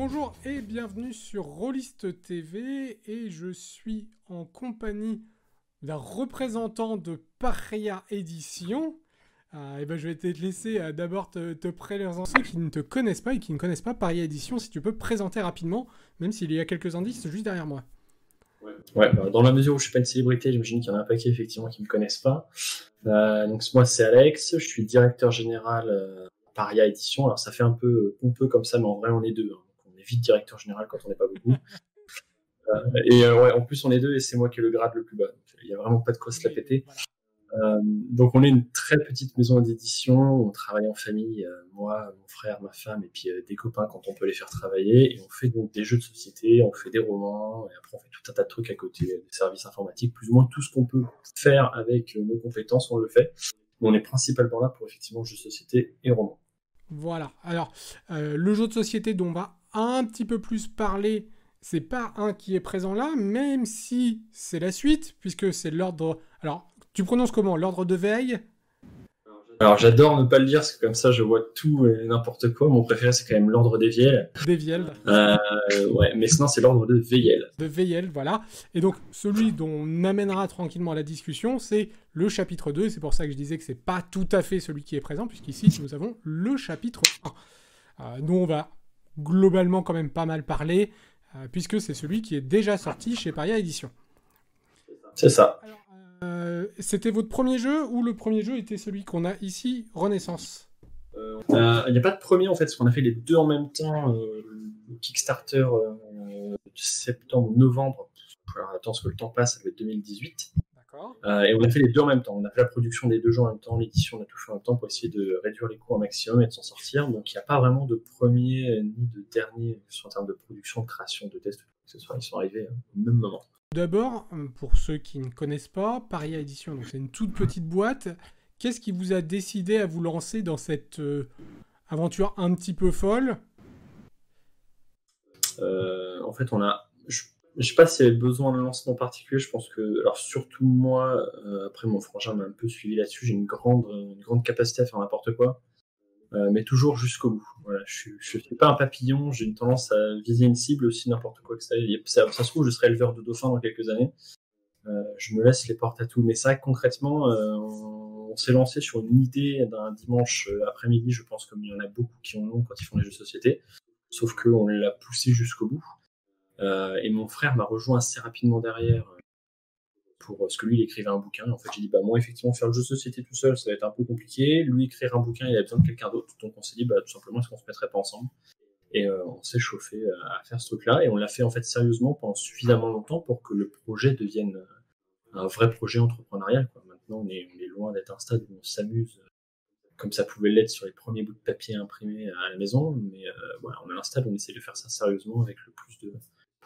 Bonjour et bienvenue sur Rollist TV et je suis en compagnie d'un représentant de Paria Édition. et ben je vais te laisser euh, d'abord te, te présenter ceux qui ne te connaissent pas et qui ne connaissent pas Paria Édition, si tu peux présenter rapidement, même s'il y a quelques indices juste derrière moi. Ouais, bah, dans la mesure où je suis pas une célébrité, j'imagine qu'il y en a un paquet effectivement qui me connaissent pas. Euh, donc moi c'est Alex, je suis directeur général euh, Paria Édition. Alors ça fait un peu comme ça, mais en vrai on est deux. Hein. Vite directeur général quand on n'est pas beaucoup. euh, et euh, ouais, en plus on est deux et c'est moi qui ai le grade le plus bas. Donc, il y a vraiment pas de quoi se la péter. Euh, donc on est une très petite maison d'édition, on travaille en famille, euh, moi, mon frère, ma femme et puis euh, des copains quand on peut les faire travailler et on fait donc des jeux de société, on fait des romans et après on fait tout un tas de trucs à côté, des services informatiques, plus ou moins tout ce qu'on peut faire avec nos compétences, on le fait. Mais on est principalement là pour effectivement jeux de société et romans. Voilà. Alors le jeu de société dont on va un petit peu plus parler, c'est pas un qui est présent là, même si c'est la suite puisque c'est l'ordre. Alors tu prononces comment? L'ordre de veille? Alors j'adore ne pas le dire, parce que comme ça je vois tout et n'importe quoi. Mon préféré c'est quand même l'ordre des Vielles. Des Vielles. Euh, ouais, mais sinon c'est l'ordre de Veillel. De Veillel, voilà. Et donc celui dont on amènera tranquillement la discussion, c'est le chapitre 2. C'est pour ça que je disais que c'est pas tout à fait celui qui est présent, puisqu'ici nous avons le chapitre 1. Euh, nous on va globalement quand même pas mal parler, euh, puisque c'est celui qui est déjà sorti chez Paria Édition. C'est ça. Euh, c'était votre premier jeu ou le premier jeu était celui qu'on a ici, Renaissance? Il n'y euh, a pas de premier en fait, parce qu'on a fait les deux en même temps. Euh, le Kickstarter septembre-novembre. Alors attends, parce que le temps passe, ça doit être 2018. Et on a fait les deux en même temps. On a fait la production des deux jeux en même temps, l'édition, on a tout fait en même temps pour essayer de réduire les coûts au maximum et de s'en sortir. Donc il n'y a pas vraiment de premier ni de dernier en termes de production, de création, de test, que ce soit. Ils sont arrivés au même moment. D'abord, pour ceux qui ne connaissent pas, Paria Édition, donc c'est une toute petite boîte. Qu'est-ce qui vous a décidé à vous lancer dans cette euh, aventure un petit peu folle? Euh, En fait, on a. Je ne sais pas s'il y avait besoin d'un lancement particulier. Je pense que. Alors, surtout moi, euh, après mon frangin m'a un peu suivi là-dessus, j'ai une grande, une grande capacité à faire n'importe quoi. Euh, mais toujours jusqu'au bout. Voilà, je ne suis pas un papillon, j'ai une tendance à viser une cible aussi n'importe quoi que ça, ça. Ça se trouve, je serai éleveur de dauphins dans quelques années. Euh, je me laisse les portes à tout. Mais ça, concrètement, euh, on, on s'est lancé sur une idée d'un dimanche euh, après-midi, je pense, comme il y en a beaucoup qui en ont quand ils font des jeux de société. Sauf qu'on l'a poussé jusqu'au bout. Euh, et mon frère m'a rejoint assez rapidement derrière pour ce que lui il écrivait un bouquin. En fait, j'ai dit bah moi effectivement faire le jeu de société tout seul, ça va être un peu compliqué. Lui écrire un bouquin, il a besoin de quelqu'un d'autre. Donc on s'est dit bah tout simplement est-ce qu'on se mettrait pas ensemble? Et euh, on s'est chauffé euh, à faire ce truc-là et on l'a fait en fait sérieusement pendant suffisamment longtemps pour que le projet devienne euh, un vrai projet entrepreneurial. Quoi. Maintenant, on est, loin d'être un stade où on s'amuse comme ça pouvait l'être sur les premiers bouts de papier imprimés à la maison, mais euh, voilà, on est un stade où on essaie de faire ça sérieusement avec le plus de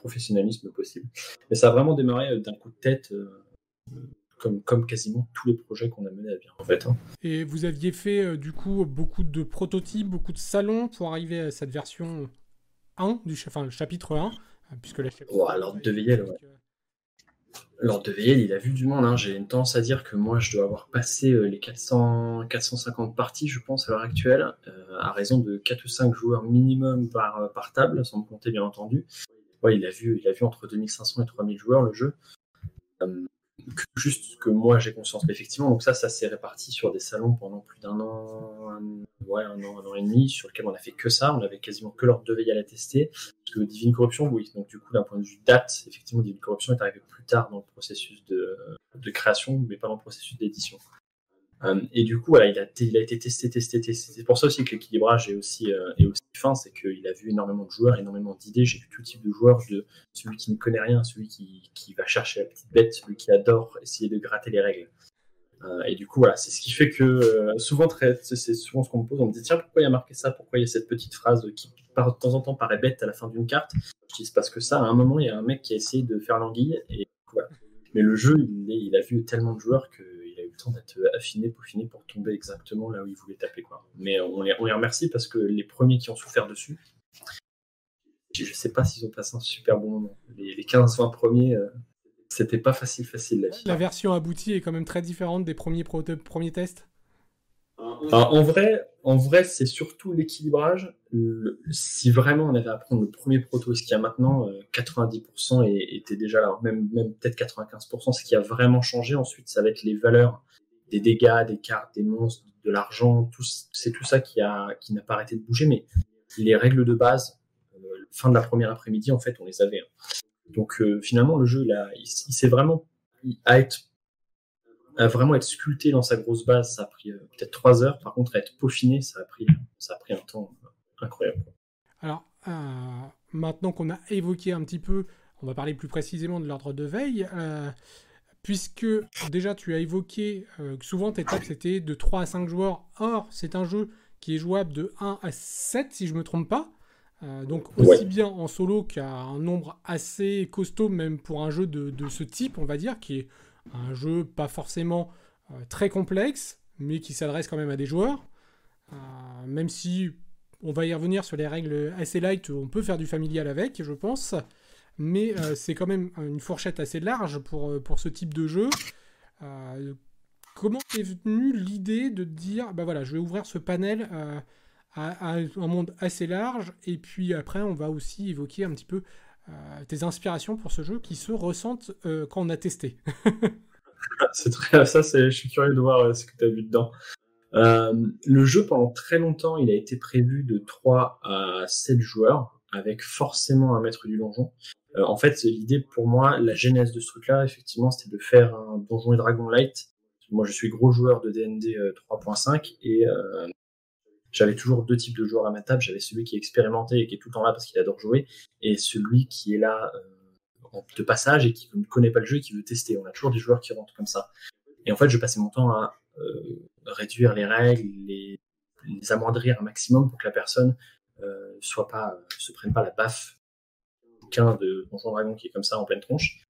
professionnalisme possible. Mais ça a vraiment démarré d'un coup de tête. Euh, comme, comme quasiment tous les projets qu'on a menés à bien en fait. Hein. Et vous aviez fait euh, du coup beaucoup de prototypes, beaucoup de salons pour arriver à cette version 1 du enfin, le chapitre 1, puisque la oh, L'ordre de Veillel, ouais. De Veillel, il a vu du monde. Hein. J'ai une tendance à dire que moi, je dois avoir passé euh, les 400, 450 parties, je pense, à l'heure actuelle, euh, à raison de 4 ou 5 joueurs minimum par, par table, sans me compter bien entendu. Il a vu, il a vu entre 2500 et 3000 joueurs le jeu. Que juste que moi j'ai conscience. Mais effectivement, donc ça, ça s'est réparti sur des salons pendant plus d'un an, un, ouais, un an, un an et demi, sur lequel on a fait que ça. On avait quasiment que de veille à la tester. Parce que Divine Corruption, oui. Donc du coup, d'un point de vue date, effectivement, Divine Corruption est arrivé plus tard dans le processus de création, mais pas dans le processus d'édition. Euh, et du coup, il, a été testé, testé, testé. C'est pour ça aussi que l'équilibrage est aussi, euh, est aussi fin, c'est qu'il a vu énormément de joueurs, énormément d'idées. J'ai vu tout type de joueurs, celui qui ne connaît rien, celui qui, va chercher la petite bête, celui qui adore essayer de gratter les règles. Euh, et du coup, voilà, c'est ce qui fait que souvent, c'est souvent ce qu'on me pose. On me dit tiens, pourquoi il y a marqué ça? Pourquoi il y a cette petite phrase qui, de temps en temps, paraît bête à la fin d'une carte? Je dis c'est parce que ça, à un moment, il y a un mec qui a essayé de faire l'anguille. Mais le jeu, il, a vu tellement de joueurs que temps d'être affiné, peaufiné pour tomber exactement là où il voulait taper. Quoi. Mais on les, on les remercie parce que les premiers qui ont souffert dessus, je sais pas s'ils ont passé un super bon moment. Les, les 15-20 premiers, euh, c'était pas facile, facile la vie. La version aboutie est quand même très différente des premiers, premiers tests? En vrai, en vrai, c'est surtout l'équilibrage. si vraiment on avait à prendre le premier proto, ce qu'il y a maintenant, 90% euh, était déjà là, même, même peut-être 95%. Ce qui a vraiment changé ensuite, ça va être les valeurs des dégâts, des cartes, des monstres, de l'argent. C'est tout ça qui a qui n'a pas arrêté de bouger. Mais les règles de base, euh, fin de la première après-midi, en fait, on les avait. Hein. Donc euh, finalement, le jeu, il, il, s'est vraiment à vraiment être sculpté dans sa grosse base, ça a pris euh, peut-être trois heures. Par contre, à être peaufiné, ça a pris, ça a pris un temps incroyable. Alors, maintenant qu'on a évoqué un petit peu, on va parler plus précisément de l'ordre de veille. Puisque déjà tu as évoqué que souvent tes tables c'était de 3 à 5 joueurs. Or, c'est un jeu qui est jouable de 1 à 7 si je ne me trompe pas. Euh, donc aussi bien en solo qu'à un nombre assez costaud même pour un jeu de, ce type on va dire qui est un jeu pas forcément euh, très complexe mais qui s'adresse quand même à des joueurs euh, même si on va y revenir sur les règles assez light on peut faire du familial avec je pense mais c'est quand même une fourchette assez large pour, pour ce type de jeu comment est venue l'idée de dire bah voilà je vais ouvrir ce panel à, un monde assez large. Et puis après, on va aussi évoquer un petit peu euh, tes inspirations pour ce jeu qui se ressentent euh, quand on a testé. c'est très ça, je suis curieux de voir euh, ce que tu as vu dedans. le jeu, pendant très longtemps, il a été prévu de 3 à 7 joueurs, avec forcément un maître du donjon. en fait, l'idée pour moi, la genèse de ce truc-là, effectivement, c'était de faire un donjon et dragon light. Moi, je suis gros joueur de D&D 3.5 et j'avais toujours deux types de joueurs à ma table. J'avais celui qui est expérimenté et qui est tout le temps là parce qu'il adore jouer, et celui qui est là euh, de passage et qui ne connaît pas le jeu et qui veut tester. On a toujours des joueurs qui rentrent comme ça. Et en fait, je passais mon temps à euh, réduire les règles, les, les, amoindrir un maximum pour que la personne euh, soit pas, se prenne pas la baffe qu'un de Donjon Dragon qui est comme ça en pleine tronche.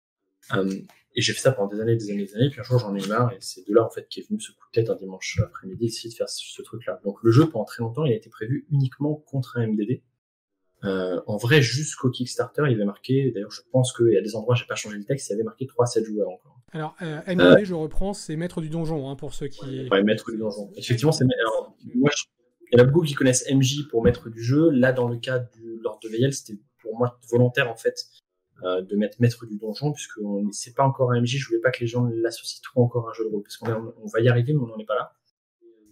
Euh, et j'ai fait ça pendant des années, des années, des années. Puis un jour, j'en ai marre. Et c'est de là, en fait, qu'est venu ce coup de tête un dimanche après-midi, d'essayer de faire ce, truc-là. Donc, le jeu, pendant très longtemps, il a été prévu uniquement contre un MDD. Euh, en vrai, jusqu'au Kickstarter, il avait marqué, d'ailleurs, je pense qu'il y a des endroits, j'ai pas changé le texte, il avait marqué 3 7 joueurs encore. Alors, euh, MDD, je reprends, c'est Maître du Donjon, hein, pour ceux qui. Ouais, Maître du Donjon. Effectivement, c'est. moi, il y en a beaucoup qui connaissent MJ pour Maître du jeu. Là, dans le cas du Lord de Veil, c'était pour moi volontaire, en fait, euh, de mettre maître du donjon, puisque c'est pas encore un MJ, je voulais pas que les gens l'associent trop encore à un jeu de rôle, parce qu'on on va y arriver, mais on n'en est pas là.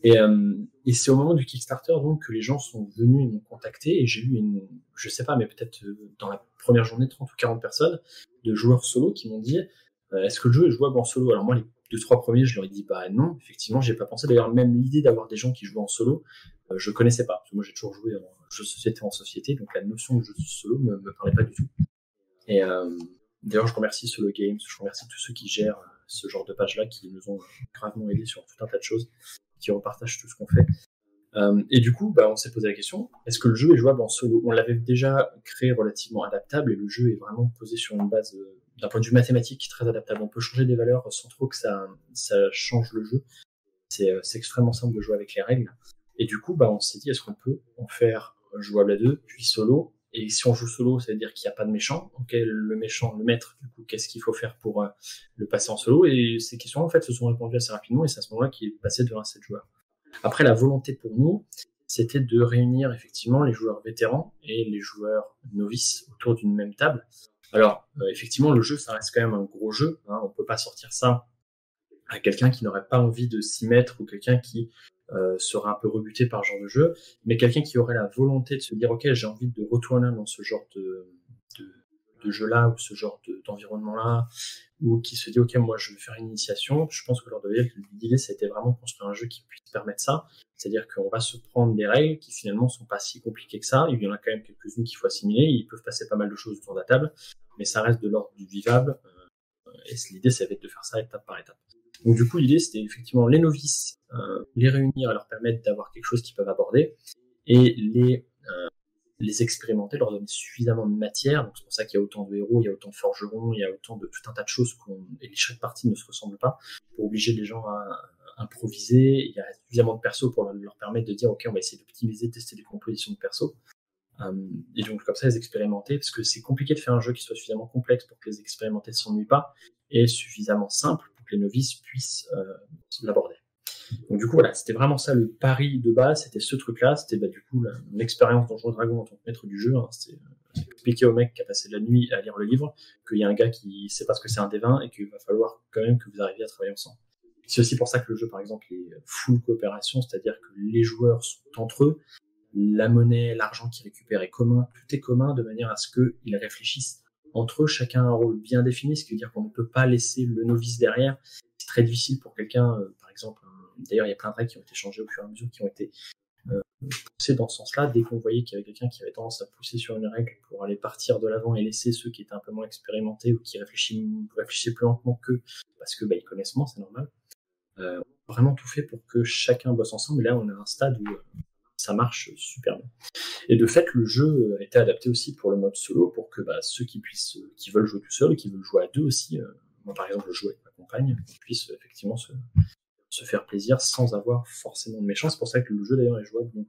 Et, euh, et c'est au moment du Kickstarter donc que les gens sont venus et m'ont contacté et j'ai eu une, je sais pas, mais peut-être euh, dans la première journée 30 ou 40 personnes de joueurs solo qui m'ont dit est-ce que le jeu est jouable en solo? Alors moi les deux trois premiers je leur ai dit bah non effectivement j'ai pas pensé d'ailleurs même l'idée d'avoir des gens qui jouent en solo je connaissais pas parce que moi j'ai toujours joué en jeu société en société donc la notion de jeu solo me, me parlait pas du tout. Et euh, d'ailleurs, je remercie Solo Games, je remercie tous ceux qui gèrent euh, ce genre de page-là, qui nous ont gravement aidés sur tout un tas de choses, qui repartagent tout ce qu'on fait. Euh, et du coup, bah, on s'est posé la question est-ce que le jeu est jouable en solo? On l'avait déjà créé relativement adaptable et le jeu est vraiment posé sur une base d'un point de vue mathématique très adaptable. On peut changer des valeurs sans trop que ça, ça change le jeu. C'est extrêmement simple de jouer avec les règles. Et du coup, bah, on s'est dit est-ce qu'on peut en faire jouable à deux, puis solo, et si on joue solo, ça veut dire qu'il n'y a pas de méchant. Ok, le méchant, le maître, du coup, qu'est-ce qu'il faut faire pour euh, le passer en solo? Et ces questions, en fait, se sont répondues assez rapidement, et c'est à ce moment-là qu'il est passé de 1 à 7 joueurs. Après, la volonté pour nous, c'était de réunir effectivement les joueurs vétérans et les joueurs novices autour d'une même table. Alors, euh, effectivement, le jeu, ça reste quand même un gros jeu. Hein, on peut pas sortir ça à quelqu'un qui n'aurait pas envie de s'y mettre ou quelqu'un qui euh, sera un peu rebuté par genre de jeu, mais quelqu'un qui aurait la volonté de se dire ok j'ai envie de retourner dans ce genre de, de, jeu-là ou ce genre d'environnement-là, ou qui se dit ok moi je vais faire une initiation, je pense que lors de l'idée c'était vraiment construire un jeu qui puisse permettre ça, c'est-à-dire qu'on va se prendre des règles qui finalement sont pas si compliquées que ça, il y en a quand même quelques-unes qu'il faut assimiler, ils peuvent passer pas mal de choses autour de la table, mais ça reste de l'ordre du vivable, euh, et l'idée c'est de faire ça étape par étape. Donc du coup, l'idée, c'était effectivement les novices, euh, les réunir, leur permettre d'avoir quelque chose qu'ils peuvent aborder, et les euh, les expérimenter, leur donner suffisamment de matière. Donc c'est pour ça qu'il y a autant de héros, il y a autant de forgerons, il y a autant de tout un tas de choses qu'on et chaque partie ne se ressemble pas pour obliger les gens à, improviser. Il y a suffisamment de persos pour leur permettre de dire ok, on va essayer d'optimiser, tester des compositions de persos. Euh, et donc comme ça, les expérimenter, parce que c'est compliqué de faire un jeu qui soit suffisamment complexe pour que les expérimentés ne s'ennuient pas, et suffisamment simple les novices puissent euh, l'aborder. Donc du coup, voilà, c'était vraiment ça le pari de base, c'était ce truc-là, c'était bah, du coup l'expérience Donjon Dragon en tant que maître du jeu. Hein, c'était expliquer au mec qui a passé la nuit à lire le livre qu'il y a un gars qui sait pas ce que c'est un D20 et qu'il va falloir quand même que vous arriviez à travailler ensemble. C'est aussi pour ça que le jeu, par exemple, est full coopération, c'est-à-dire que les joueurs sont entre eux, la monnaie, l'argent qu'ils récupèrent est commun, tout est commun de manière à ce qu'ils réfléchissent entre eux, chacun a un rôle bien défini, ce qui veut dire qu'on ne peut pas laisser le novice derrière. C'est très difficile pour quelqu'un, euh, par exemple, d'ailleurs il y a plein de règles qui ont été changées au fur et à mesure, qui ont été euh, poussées dans ce sens-là. Dès qu'on voyait qu'il y avait quelqu'un qui avait tendance à pousser sur une règle pour aller partir de l'avant et laisser ceux qui étaient un peu moins expérimentés ou qui réfléchissaient, plus lentement qu'eux, parce que bah, connaissent moins, c'est normal. Euh, vraiment tout fait pour que chacun bosse ensemble. Et là, on a un stade où ça marche super bien. Et de fait, le jeu a été adapté aussi pour le mode solo, pour que bah, ceux qui veulent jouer tout seul, qui veulent jouer à deux aussi, euh, moi par exemple je joue avec ma compagne, puissent effectivement se, faire plaisir sans avoir forcément de méchants. C'est pour ça que le jeu d'ailleurs est jouable donc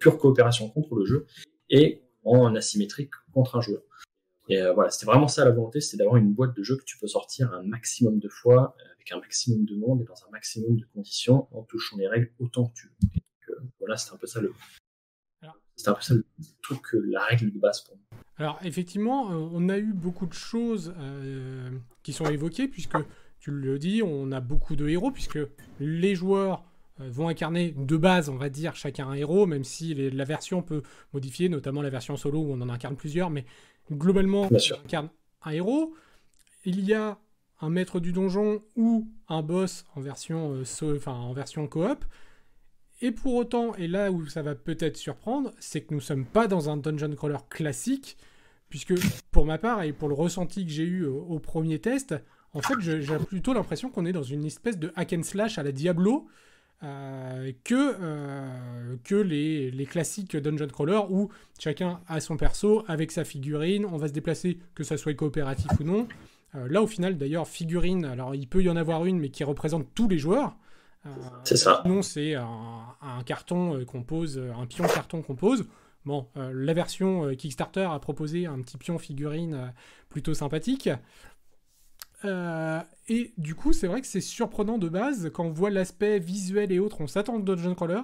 pure coopération contre le jeu et en asymétrique contre un joueur. Et euh, voilà, c'était vraiment ça la volonté, c'était d'avoir une boîte de jeu que tu peux sortir un maximum de fois, avec un maximum de monde et dans un maximum de conditions, en touchant les règles autant que tu veux voilà, c'est un peu ça le. C'est un peu ça le truc, la règle de base pour moi. Alors, effectivement, euh, on a eu beaucoup de choses euh, qui sont évoquées, puisque tu le dis, on a beaucoup de héros, puisque les joueurs euh, vont incarner de base, on va dire, chacun un héros, même si la version peut modifier, notamment la version solo où on en incarne plusieurs, mais globalement, on incarne un héros. Il y a un maître du donjon ou un boss en version, enfin, en version coop. Et pour autant, et là où ça va peut-être surprendre, c'est que nous ne sommes pas dans un dungeon crawler classique, puisque pour ma part et pour le ressenti que j'ai eu au, premier test, en fait, j'ai plutôt l'impression qu'on est dans une espèce de hack and slash à la Diablo. Euh, que, euh, que les, classiques dungeon crawler où chacun a son perso avec sa figurine, on va se déplacer que ça soit coopératif ou non. Euh, là au final d'ailleurs figurine, alors il peut y en avoir une mais qui représente tous les joueurs, c'est ça. Non, c'est un, carton euh, qu'on pose, un pion carton qu'on pose. Bon, euh, la version euh, Kickstarter a proposé un petit pion figurine plutôt sympathique. et du coup, c'est vrai que c'est surprenant de base quand on voit l'aspect visuel et autres. On s'attend au Dungeon Crawler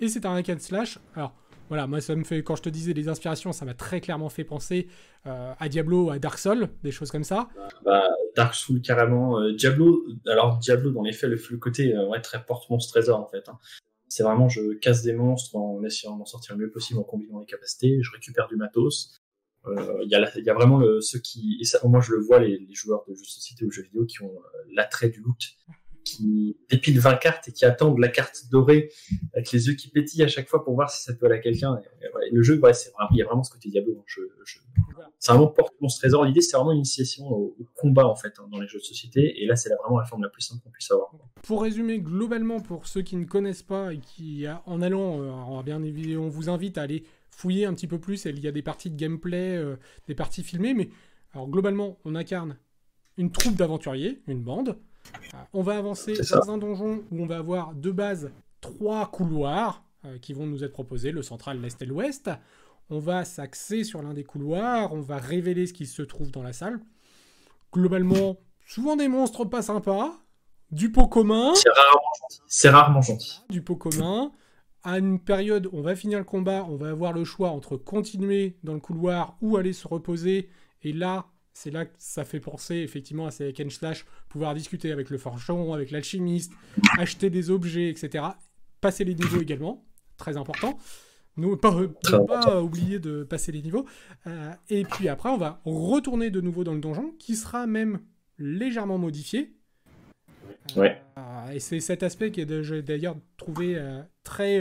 et c'est un hack and slash. Alors, voilà, moi ça me fait, quand je te disais les inspirations, ça m'a très clairement fait penser euh, à Diablo, à Dark Souls, des choses comme ça. Bah, Dark Souls carrément. Euh, Diablo, alors Diablo dans les faits, le, côté euh, très porte monstre trésor en fait. Hein. C'est vraiment je casse des monstres en essayant d'en sortir le mieux possible en combinant les capacités, je récupère du matos. Il y, a y a vraiment ceux qui, et ça, moi je le vois, les, les joueurs de jeux de société ou jeux vidéo qui ont l'attrait du loot qui dépilent 20 cartes et qui attendent la carte dorée avec les yeux qui pétillent à chaque fois pour voir si ça peut aller à quelqu'un. le jeu, ouais, c'est vraiment, il y a vraiment ce côté Diablo. Hein. C'est vraiment porte ce trésor. L'idée, c'est vraiment une initiation au, combat, en fait, hein, dans les jeux de société. Et là, c'est vraiment la forme la plus simple qu'on puisse avoir. Pour résumer, globalement, pour ceux qui ne connaissent pas et qui, en allant, euh, bien, on vous invite à aller fouiller un petit peu plus. Il y a des parties de gameplay, euh, des parties filmées. Mais alors, globalement, on incarne une troupe d'aventuriers, une bande. On va avancer dans un donjon où on va avoir de base trois couloirs euh, qui vont nous être proposés, le central, l'est et l'ouest. On va s'axer sur l'un des couloirs, on va révéler ce qui se trouve dans la salle. Globalement, souvent des monstres pas sympas, du pot commun. C'est rarement gentil. C'est rarement gentil. Du pot commun. À une période, on va finir le combat, on va avoir le choix entre continuer dans le couloir ou aller se reposer. Et là, c'est là que ça fait penser effectivement à ces hack slash, pouvoir discuter avec le forgeron, avec l'alchimiste, acheter des objets, etc. Passer les niveaux également, très important. Ne pas, pas oublier de passer les niveaux. Euh, et puis après, on va retourner de nouveau dans le donjon, qui sera même légèrement modifié. Ouais. Euh, et c'est cet aspect qui est d'ailleurs trouvé euh, très,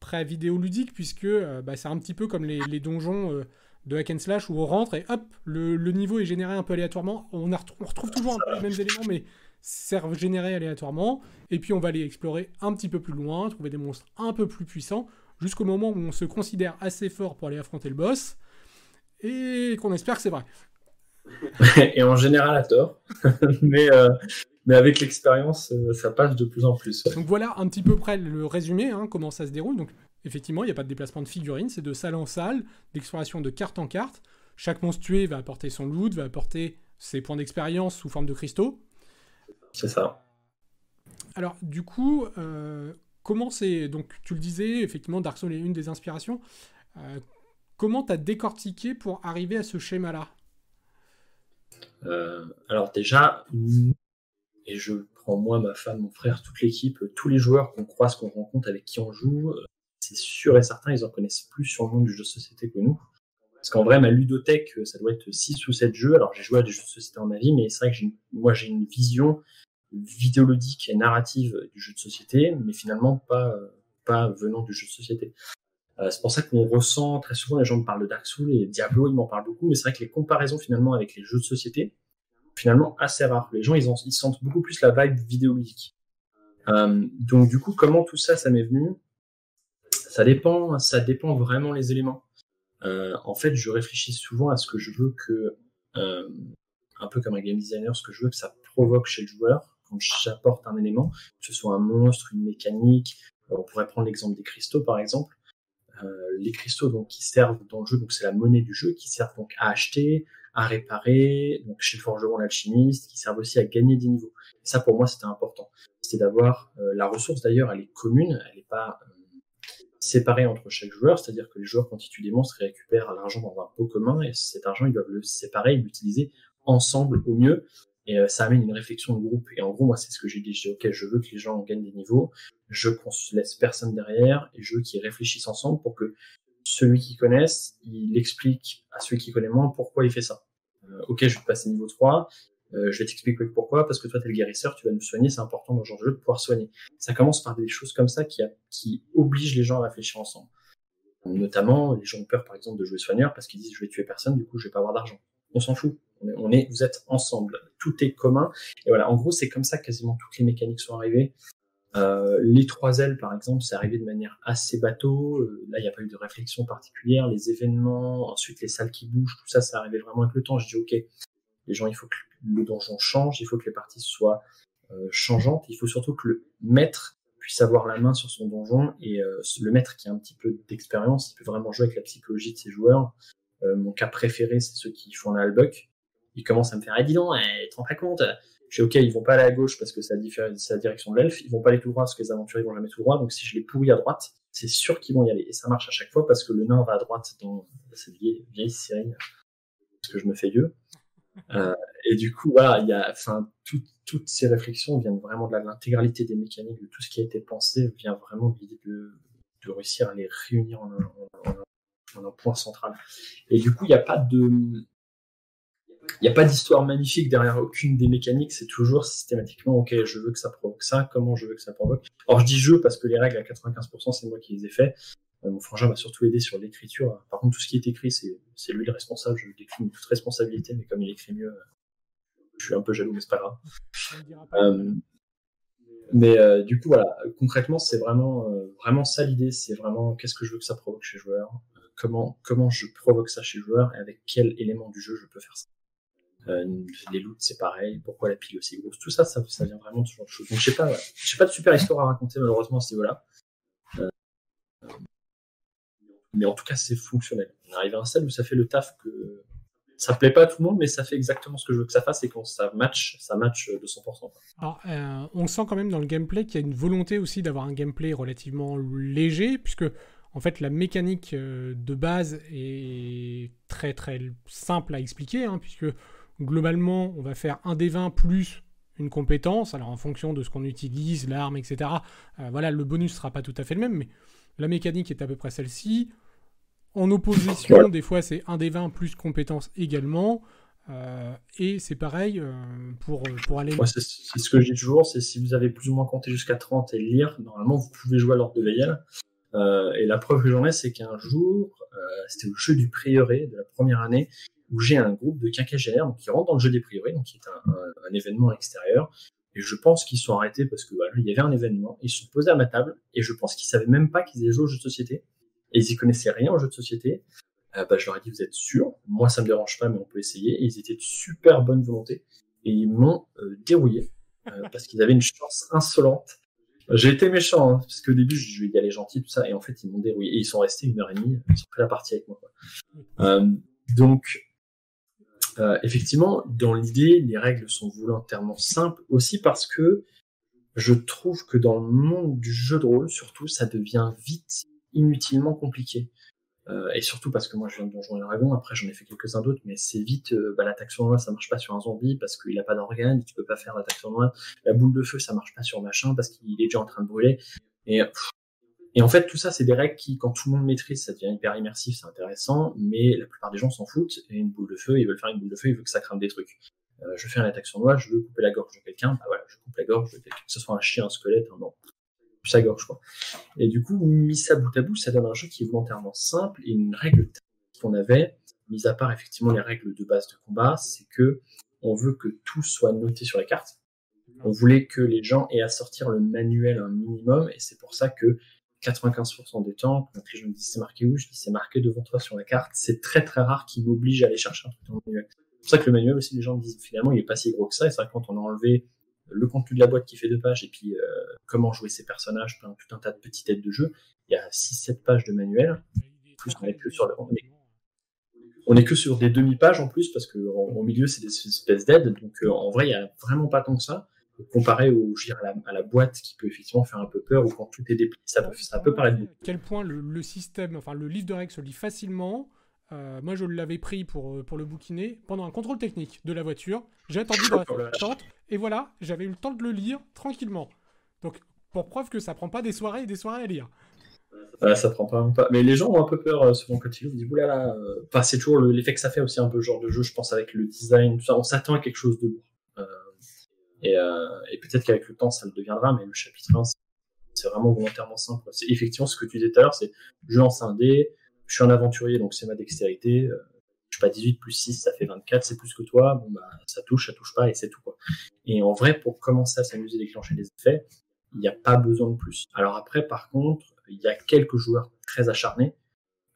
très vidéoludique, puisque bah, c'est un petit peu comme les, les donjons de hack and slash où on rentre et hop, le, niveau est généré un peu aléatoirement. On, retrouve toujours un peu les mêmes éléments, mais c'est généré aléatoirement. Et puis on va aller explorer un petit peu plus loin, trouver des monstres un peu plus puissants, jusqu'au moment où on se considère assez fort pour aller affronter le boss. Et qu'on espère que c'est vrai. et en général à tort. mais, euh, mais avec l'expérience, euh, ça passe de plus en plus. Donc voilà un petit peu près le résumé, hein, comment ça se déroule. Donc Effectivement, il n'y a pas de déplacement de figurines, c'est de salle en salle, d'exploration de carte en carte. Chaque monstre tué va apporter son loot, va apporter ses points d'expérience sous forme de cristaux. C'est ça. Alors, du coup, comment c'est. Donc, tu le disais, effectivement, Dark Souls est une des inspirations. comment tu as décortiqué pour arriver à ce schéma-là? Alors, déjà, et je prends moi, ma femme, mon frère, toute l'équipe, tous les joueurs qu'on croise, qu'on rencontre, avec qui on joue, c'est sûr et certain, ils en connaissent plus sur le monde du jeu de société que nous. Parce qu'en vrai, ma ludothèque, ça doit être 6 ou 7 jeux. Alors, j'ai joué à des jeux de société en ma vie, mais c'est vrai que moi, j'ai une vision vidéoludique et narrative du jeu de société, mais finalement pas, pas venant du jeu de société. Euh, c'est pour ça qu'on ressent très souvent, les gens me parlent de Dark Souls et Diablo, ils m'en parlent beaucoup, mais c'est vrai que les comparaisons finalement avec les jeux de société, finalement assez rares. Les gens, ils, sentent beaucoup plus la vibe vidéoludique. Euh, donc du coup, comment tout ça, ça m'est venu? Ça dépend, ça dépend vraiment les éléments. Euh, en fait, je réfléchis souvent à ce que je veux que, euh, un peu comme un game designer, ce que je veux que ça provoque chez le joueur quand j'apporte un élément, que ce soit un monstre, une mécanique. Euh, on pourrait prendre l'exemple des cristaux, par exemple. les cristaux donc qui servent dans le jeu, donc c'est la monnaie du jeu, qui servent donc à acheter, à réparer, donc chez le forgeron, l'alchimiste, qui servent aussi à gagner des niveaux. Et ça, pour moi, c'était important. C'était d'avoir la ressource. D'ailleurs, elle est commune, elle n'est pas séparé entre chaque joueur, c'est-à-dire que les joueurs constituent des monstres récupèrent l'argent dans un pot commun, et cet argent, ils doivent le séparer et l'utiliser ensemble au mieux. Et euh, ça amène une réflexion de groupe. Et en gros, moi, c'est ce que j'ai dit. Je dis, OK, je veux que les gens gagnent des niveaux, je laisse personne derrière, et je veux qu'ils réfléchissent ensemble pour que celui qui connaisse, il explique à celui qui connaît moins pourquoi il fait ça. Euh, OK, je vais passer niveau 3, euh, je vais t'expliquer pourquoi, parce que toi, tu es le guérisseur, tu vas nous soigner, c'est important dans ce genre de jeu de pouvoir soigner. Ça commence par des choses comme ça qui, obligent les gens à réfléchir ensemble. Notamment, les gens ont peur, par exemple, de jouer soigneur parce qu'ils disent je vais tuer personne, du coup, je vais pas avoir d'argent. On s'en fout. On est, vous êtes ensemble. Tout est commun. Et voilà, en gros, c'est comme ça quasiment toutes les mécaniques sont arrivées. Euh, les trois ailes, par exemple, c'est arrivé de manière assez bateau. Euh, là, il n'y a pas eu de réflexion particulière. Les événements, ensuite les salles qui bougent, tout ça, ça arrivé vraiment avec le temps. Je dis, OK, les gens, il faut que le donjon change, il faut que les parties soient euh, changeantes, il faut surtout que le maître puisse avoir la main sur son donjon et euh, le maître qui a un petit peu d'expérience, il peut vraiment jouer avec la psychologie de ses joueurs. Euh, mon cas préféré, c'est ceux qui font un Albuck. Ils commencent à me faire, ah, dis donc, eh, te rends pas compte? Je dis, ok, ils vont pas aller à gauche parce que c'est la, direction de l'elfe, ils vont pas aller tout droit parce que les aventuriers vont jamais tout droit, donc si je les pourris à droite, c'est sûr qu'ils vont y aller. Et ça marche à chaque fois parce que le nain va à droite dans cette vieille, vieille série, parce que je me fais vieux. Euh, et du coup, voilà, il y a, enfin, toutes ces réflexions viennent vraiment de l'intégralité des mécaniques, de tout ce qui a été pensé, vient vraiment de l'idée de, réussir à les réunir en un, en, point central. Et du coup, il n'y a pas de, il n'y a pas d'histoire magnifique derrière aucune des mécaniques, c'est toujours systématiquement, ok, je veux que ça provoque ça, comment je veux que ça provoque. Alors je dis je parce que les règles à 95%, c'est moi qui les ai fait. Euh, mon frangin m'a surtout aidé sur l'écriture. Par contre, tout ce qui est écrit, c'est lui le responsable. Je décline toute responsabilité, mais comme il écrit mieux, je suis un peu jaloux, mais c'est pas grave. Euh, mais euh, du coup, voilà, concrètement, c'est vraiment, vraiment ça l'idée. C'est vraiment qu'est-ce que je veux que ça provoque chez le joueur, comment, comment je provoque ça chez le joueur et avec quel élément du jeu je peux faire ça? les loots, c'est pareil. Pourquoi la pile aussi grosse? Tout ça, ça, ça vient vraiment de ce genre de choses. Donc, je sais pas, j'ai pas de super histoire à raconter malheureusement à ce niveau-là mais en tout cas, c'est fonctionnel. On arrive à un stade où ça fait le taf que ça plaît pas à tout le monde, mais ça fait exactement ce que je veux que ça fasse et quand ça match, ça match de 100%. Alors, euh, on sent quand même dans le gameplay qu'il y a une volonté aussi d'avoir un gameplay relativement léger, puisque en fait la mécanique euh, de base est très très simple à expliquer, hein, puisque globalement on va faire un des 20 plus une compétence, alors en fonction de ce qu'on utilise, l'arme, etc. Euh, voilà, le bonus sera pas tout à fait le même, mais la mécanique est à peu près celle-ci. En opposition, des fois, c'est un des 20 plus compétences également. Euh, et c'est pareil euh, pour, pour aller. c'est ce que dis toujours c'est si vous avez plus ou moins compté jusqu'à 30 et lire, normalement, vous pouvez jouer à l'ordre de Veillel. Euh, et la preuve que j'en ai, c'est qu'un jour, c'était au jeu du prieuré de la première année, où j'ai un groupe de quinquagénaires qui rentrent dans le jeu des prieurés, donc qui est un, un événement extérieur, et je pense qu'ils sont arrêtés parce que voilà, il y avait un événement, ils se sont posés à ma table, et je pense qu'ils savaient même pas qu'ils allaient jouer aux jeux de société, et ils y connaissaient rien aux jeux de société. Euh, bah, je leur ai dit, vous êtes sûr? Moi, ça me dérange pas, mais on peut essayer. Et ils étaient de super bonne volonté, et ils m'ont euh, dérouillé, euh, parce qu'ils avaient une chance insolente. J'ai été méchant, hein, parce qu'au début, je lui ai dit, allez, gentil, tout ça, et en fait, ils m'ont dérouillé. Et ils sont restés une heure et demie, ils ont fait la partie avec moi. donc, euh, effectivement, dans l'idée, les règles sont volontairement simples aussi parce que je trouve que dans le monde du jeu de rôle, surtout, ça devient vite inutilement compliqué. Euh, et surtout parce que moi je viens de Donjons et Dragons, après j'en ai fait quelques-uns d'autres, mais c'est vite, euh, bah, l'attaque sournoise ça marche pas sur un zombie parce qu'il a pas d'organes, tu peux pas faire l'attaque sournoise, la boule de feu ça marche pas sur machin parce qu'il est déjà en train de brûler. Et, et en fait tout ça c'est des règles qui quand tout le monde maîtrise ça devient hyper immersif, c'est intéressant, mais la plupart des gens s'en foutent, et une boule de feu, ils veulent faire une boule de feu, ils veulent que ça crame des trucs. Euh, je fais une attaque sournoise, je veux couper la gorge de quelqu'un, bah voilà, je coupe la gorge que ce soit un chien, un squelette, un non sa gorge, quoi. Et du coup, mis ça bout à bout, ça donne un jeu qui est volontairement simple et une règle qu'on avait, mis à part effectivement les règles de base de combat, c'est que on veut que tout soit noté sur la carte. On voulait que les gens aient à sortir le manuel un minimum, et c'est pour ça que 95% des temps, quand les gens me disent c'est marqué où, je dis c'est marqué devant toi sur la carte. C'est très très rare qu'ils m'obligent à aller chercher un truc dans le manuel. C'est pour ça que le manuel aussi, les gens disent finalement il est pas si gros que ça, et c'est vrai quand on a enlevé le contenu de la boîte qui fait deux pages et puis euh, comment jouer ses personnages, tout un tas de petites aides de jeu. Il y a 6-7 pages de manuel. Plus on est que sur on est, que sur des demi-pages en plus parce que au milieu c'est des espèces d'aides. Donc euh, en vrai il y a vraiment pas tant que ça comparé au, je à, la, à, la, boîte qui peut effectivement faire un peu peur ou quand tout est déplié, ça peut, ça peut paraître beaucoup. quel point le, le, système, enfin le livre de règles se lit facilement, euh, moi, je l'avais pris pour, euh, pour le bouquiner pendant un contrôle technique de la voiture. J'ai attendu dans la tente, et voilà, j'avais eu le temps de le lire tranquillement. Donc, pour preuve que ça prend pas des soirées et des soirées à lire. Ouais, ça prend pas, pas. Mais les gens ont un peu peur euh, souvent quand ils disent oulala. Euh... Enfin, c'est toujours l'effet que ça fait aussi un peu genre de jeu, je pense, avec le design, tout ça. On s'attend à quelque chose de lourd. Euh... Et, et peut-être qu'avec le temps, ça le deviendra, mais le chapitre 1, c'est vraiment volontairement simple. C'est effectivement ce que tu disais tout à l'heure, c'est je lance un dé, je suis un aventurier, donc c'est ma dextérité. Euh, je suis pas 18 plus 6, ça fait 24, c'est plus que toi. Bon, bah, ça touche, ça touche pas, et c'est tout, quoi. Et en vrai, pour commencer à s'amuser, déclencher des effets, il n'y a pas besoin de plus. Alors après, par contre, il y a quelques joueurs très acharnés,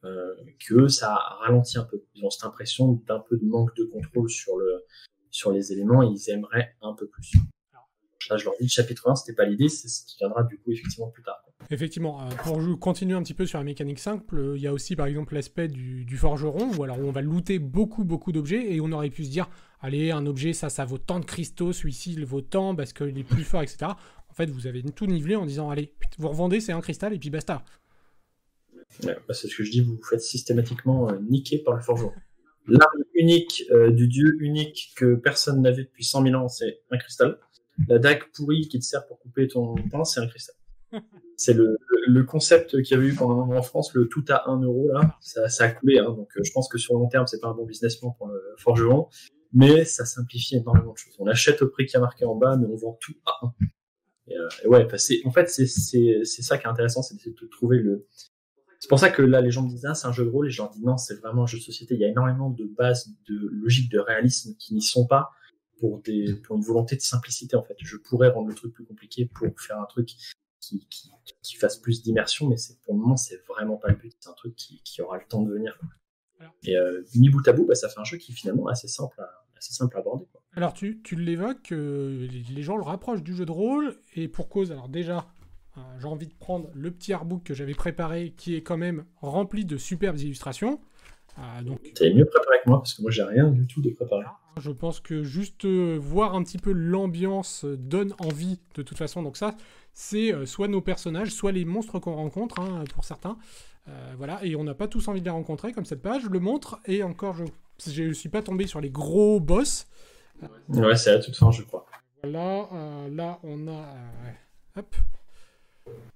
euh, que ça ralentit un peu. Ils ont cette impression d'un peu de manque de contrôle sur le, sur les éléments, et ils aimeraient un peu plus. Là, je leur dis, le chapitre 1, c'était pas l'idée, c'est ce qui viendra du coup effectivement plus tard. Effectivement, euh, pour continuer un petit peu sur la mécanique simple, euh, il y a aussi par exemple l'aspect du, forgeron, où alors on va looter beaucoup beaucoup d'objets et on aurait pu se dire, allez, un objet, ça, ça vaut tant de cristaux, celui-ci, il vaut tant parce qu'il est plus fort, etc. En fait, vous avez tout nivelé en disant, allez, vous revendez, c'est un cristal et puis basta. Bah, c'est ce que je dis, vous vous faites systématiquement euh, niquer par le forgeron. L'arme unique du dieu unique que personne n'avait depuis 100 000 ans, c'est un cristal. La dague pourrie qui te sert pour couper ton pain, c'est un cristal. c'est le, concept qu'il y avait eu pendant un moment en France, le tout à 1 euro, là, ça, a coulé. Hein, donc euh, je pense que sur le long terme, c'est pas un bon business plan pour le forgeron, mais ça simplifie énormément de choses. On achète au prix qui a marqué en bas, mais on vend tout à 1. Et, euh, et ouais, en fait, c'est ça qui est intéressant, c'est de trouver le. C'est pour ça que là, les gens me disent, ah, c'est un jeu de rôle, et je leur dis, non, c'est vraiment un jeu de société. Il y a énormément de bases de logique, de réalisme qui n'y sont pas pour, pour une volonté de simplicité, en fait. Je pourrais rendre le truc plus compliqué pour faire un truc qui, qui, fasse plus d'immersion, mais c'est pour le moment, c'est vraiment pas le but. C'est un truc qui, qui, aura le temps de venir. Et euh, mis bout à bout, bah, ça fait un jeu qui finalement est assez simple à, assez simple à aborder. Quoi. Alors tu, tu l'évoques, euh, les, gens le rapprochent du jeu de rôle, et pour cause, alors déjà, euh, j'ai envie de prendre le petit artbook que j'avais préparé, qui est quand même rempli de superbes illustrations. Euh, donc... Tu mieux préparé que moi, parce que moi j'ai rien du tout de préparé. Je pense que juste voir un petit peu l'ambiance donne envie de toute façon. Donc ça, c'est euh, soit nos personnages, soit les monstres qu'on rencontre, hein, pour certains. Euh, voilà, et on n'a pas tous envie de les rencontrer, comme cette page le montre, et encore, je ne suis pas tombé sur les gros boss. Ouais, c'est à toute fin, je crois. Voilà, euh, là, on a... hop.